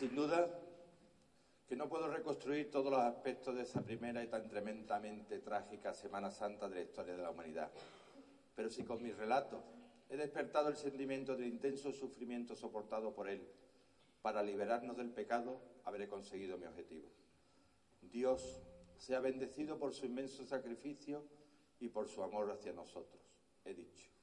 Sin duda que no puedo reconstruir todos los aspectos de esa primera y tan tremendamente trágica Semana Santa de la historia de la humanidad, pero si con mi relato he despertado el sentimiento del intenso sufrimiento soportado por él para liberarnos del pecado, habré conseguido mi objetivo. Dios sea bendecido por su inmenso sacrificio y por su amor hacia nosotros. He dicho.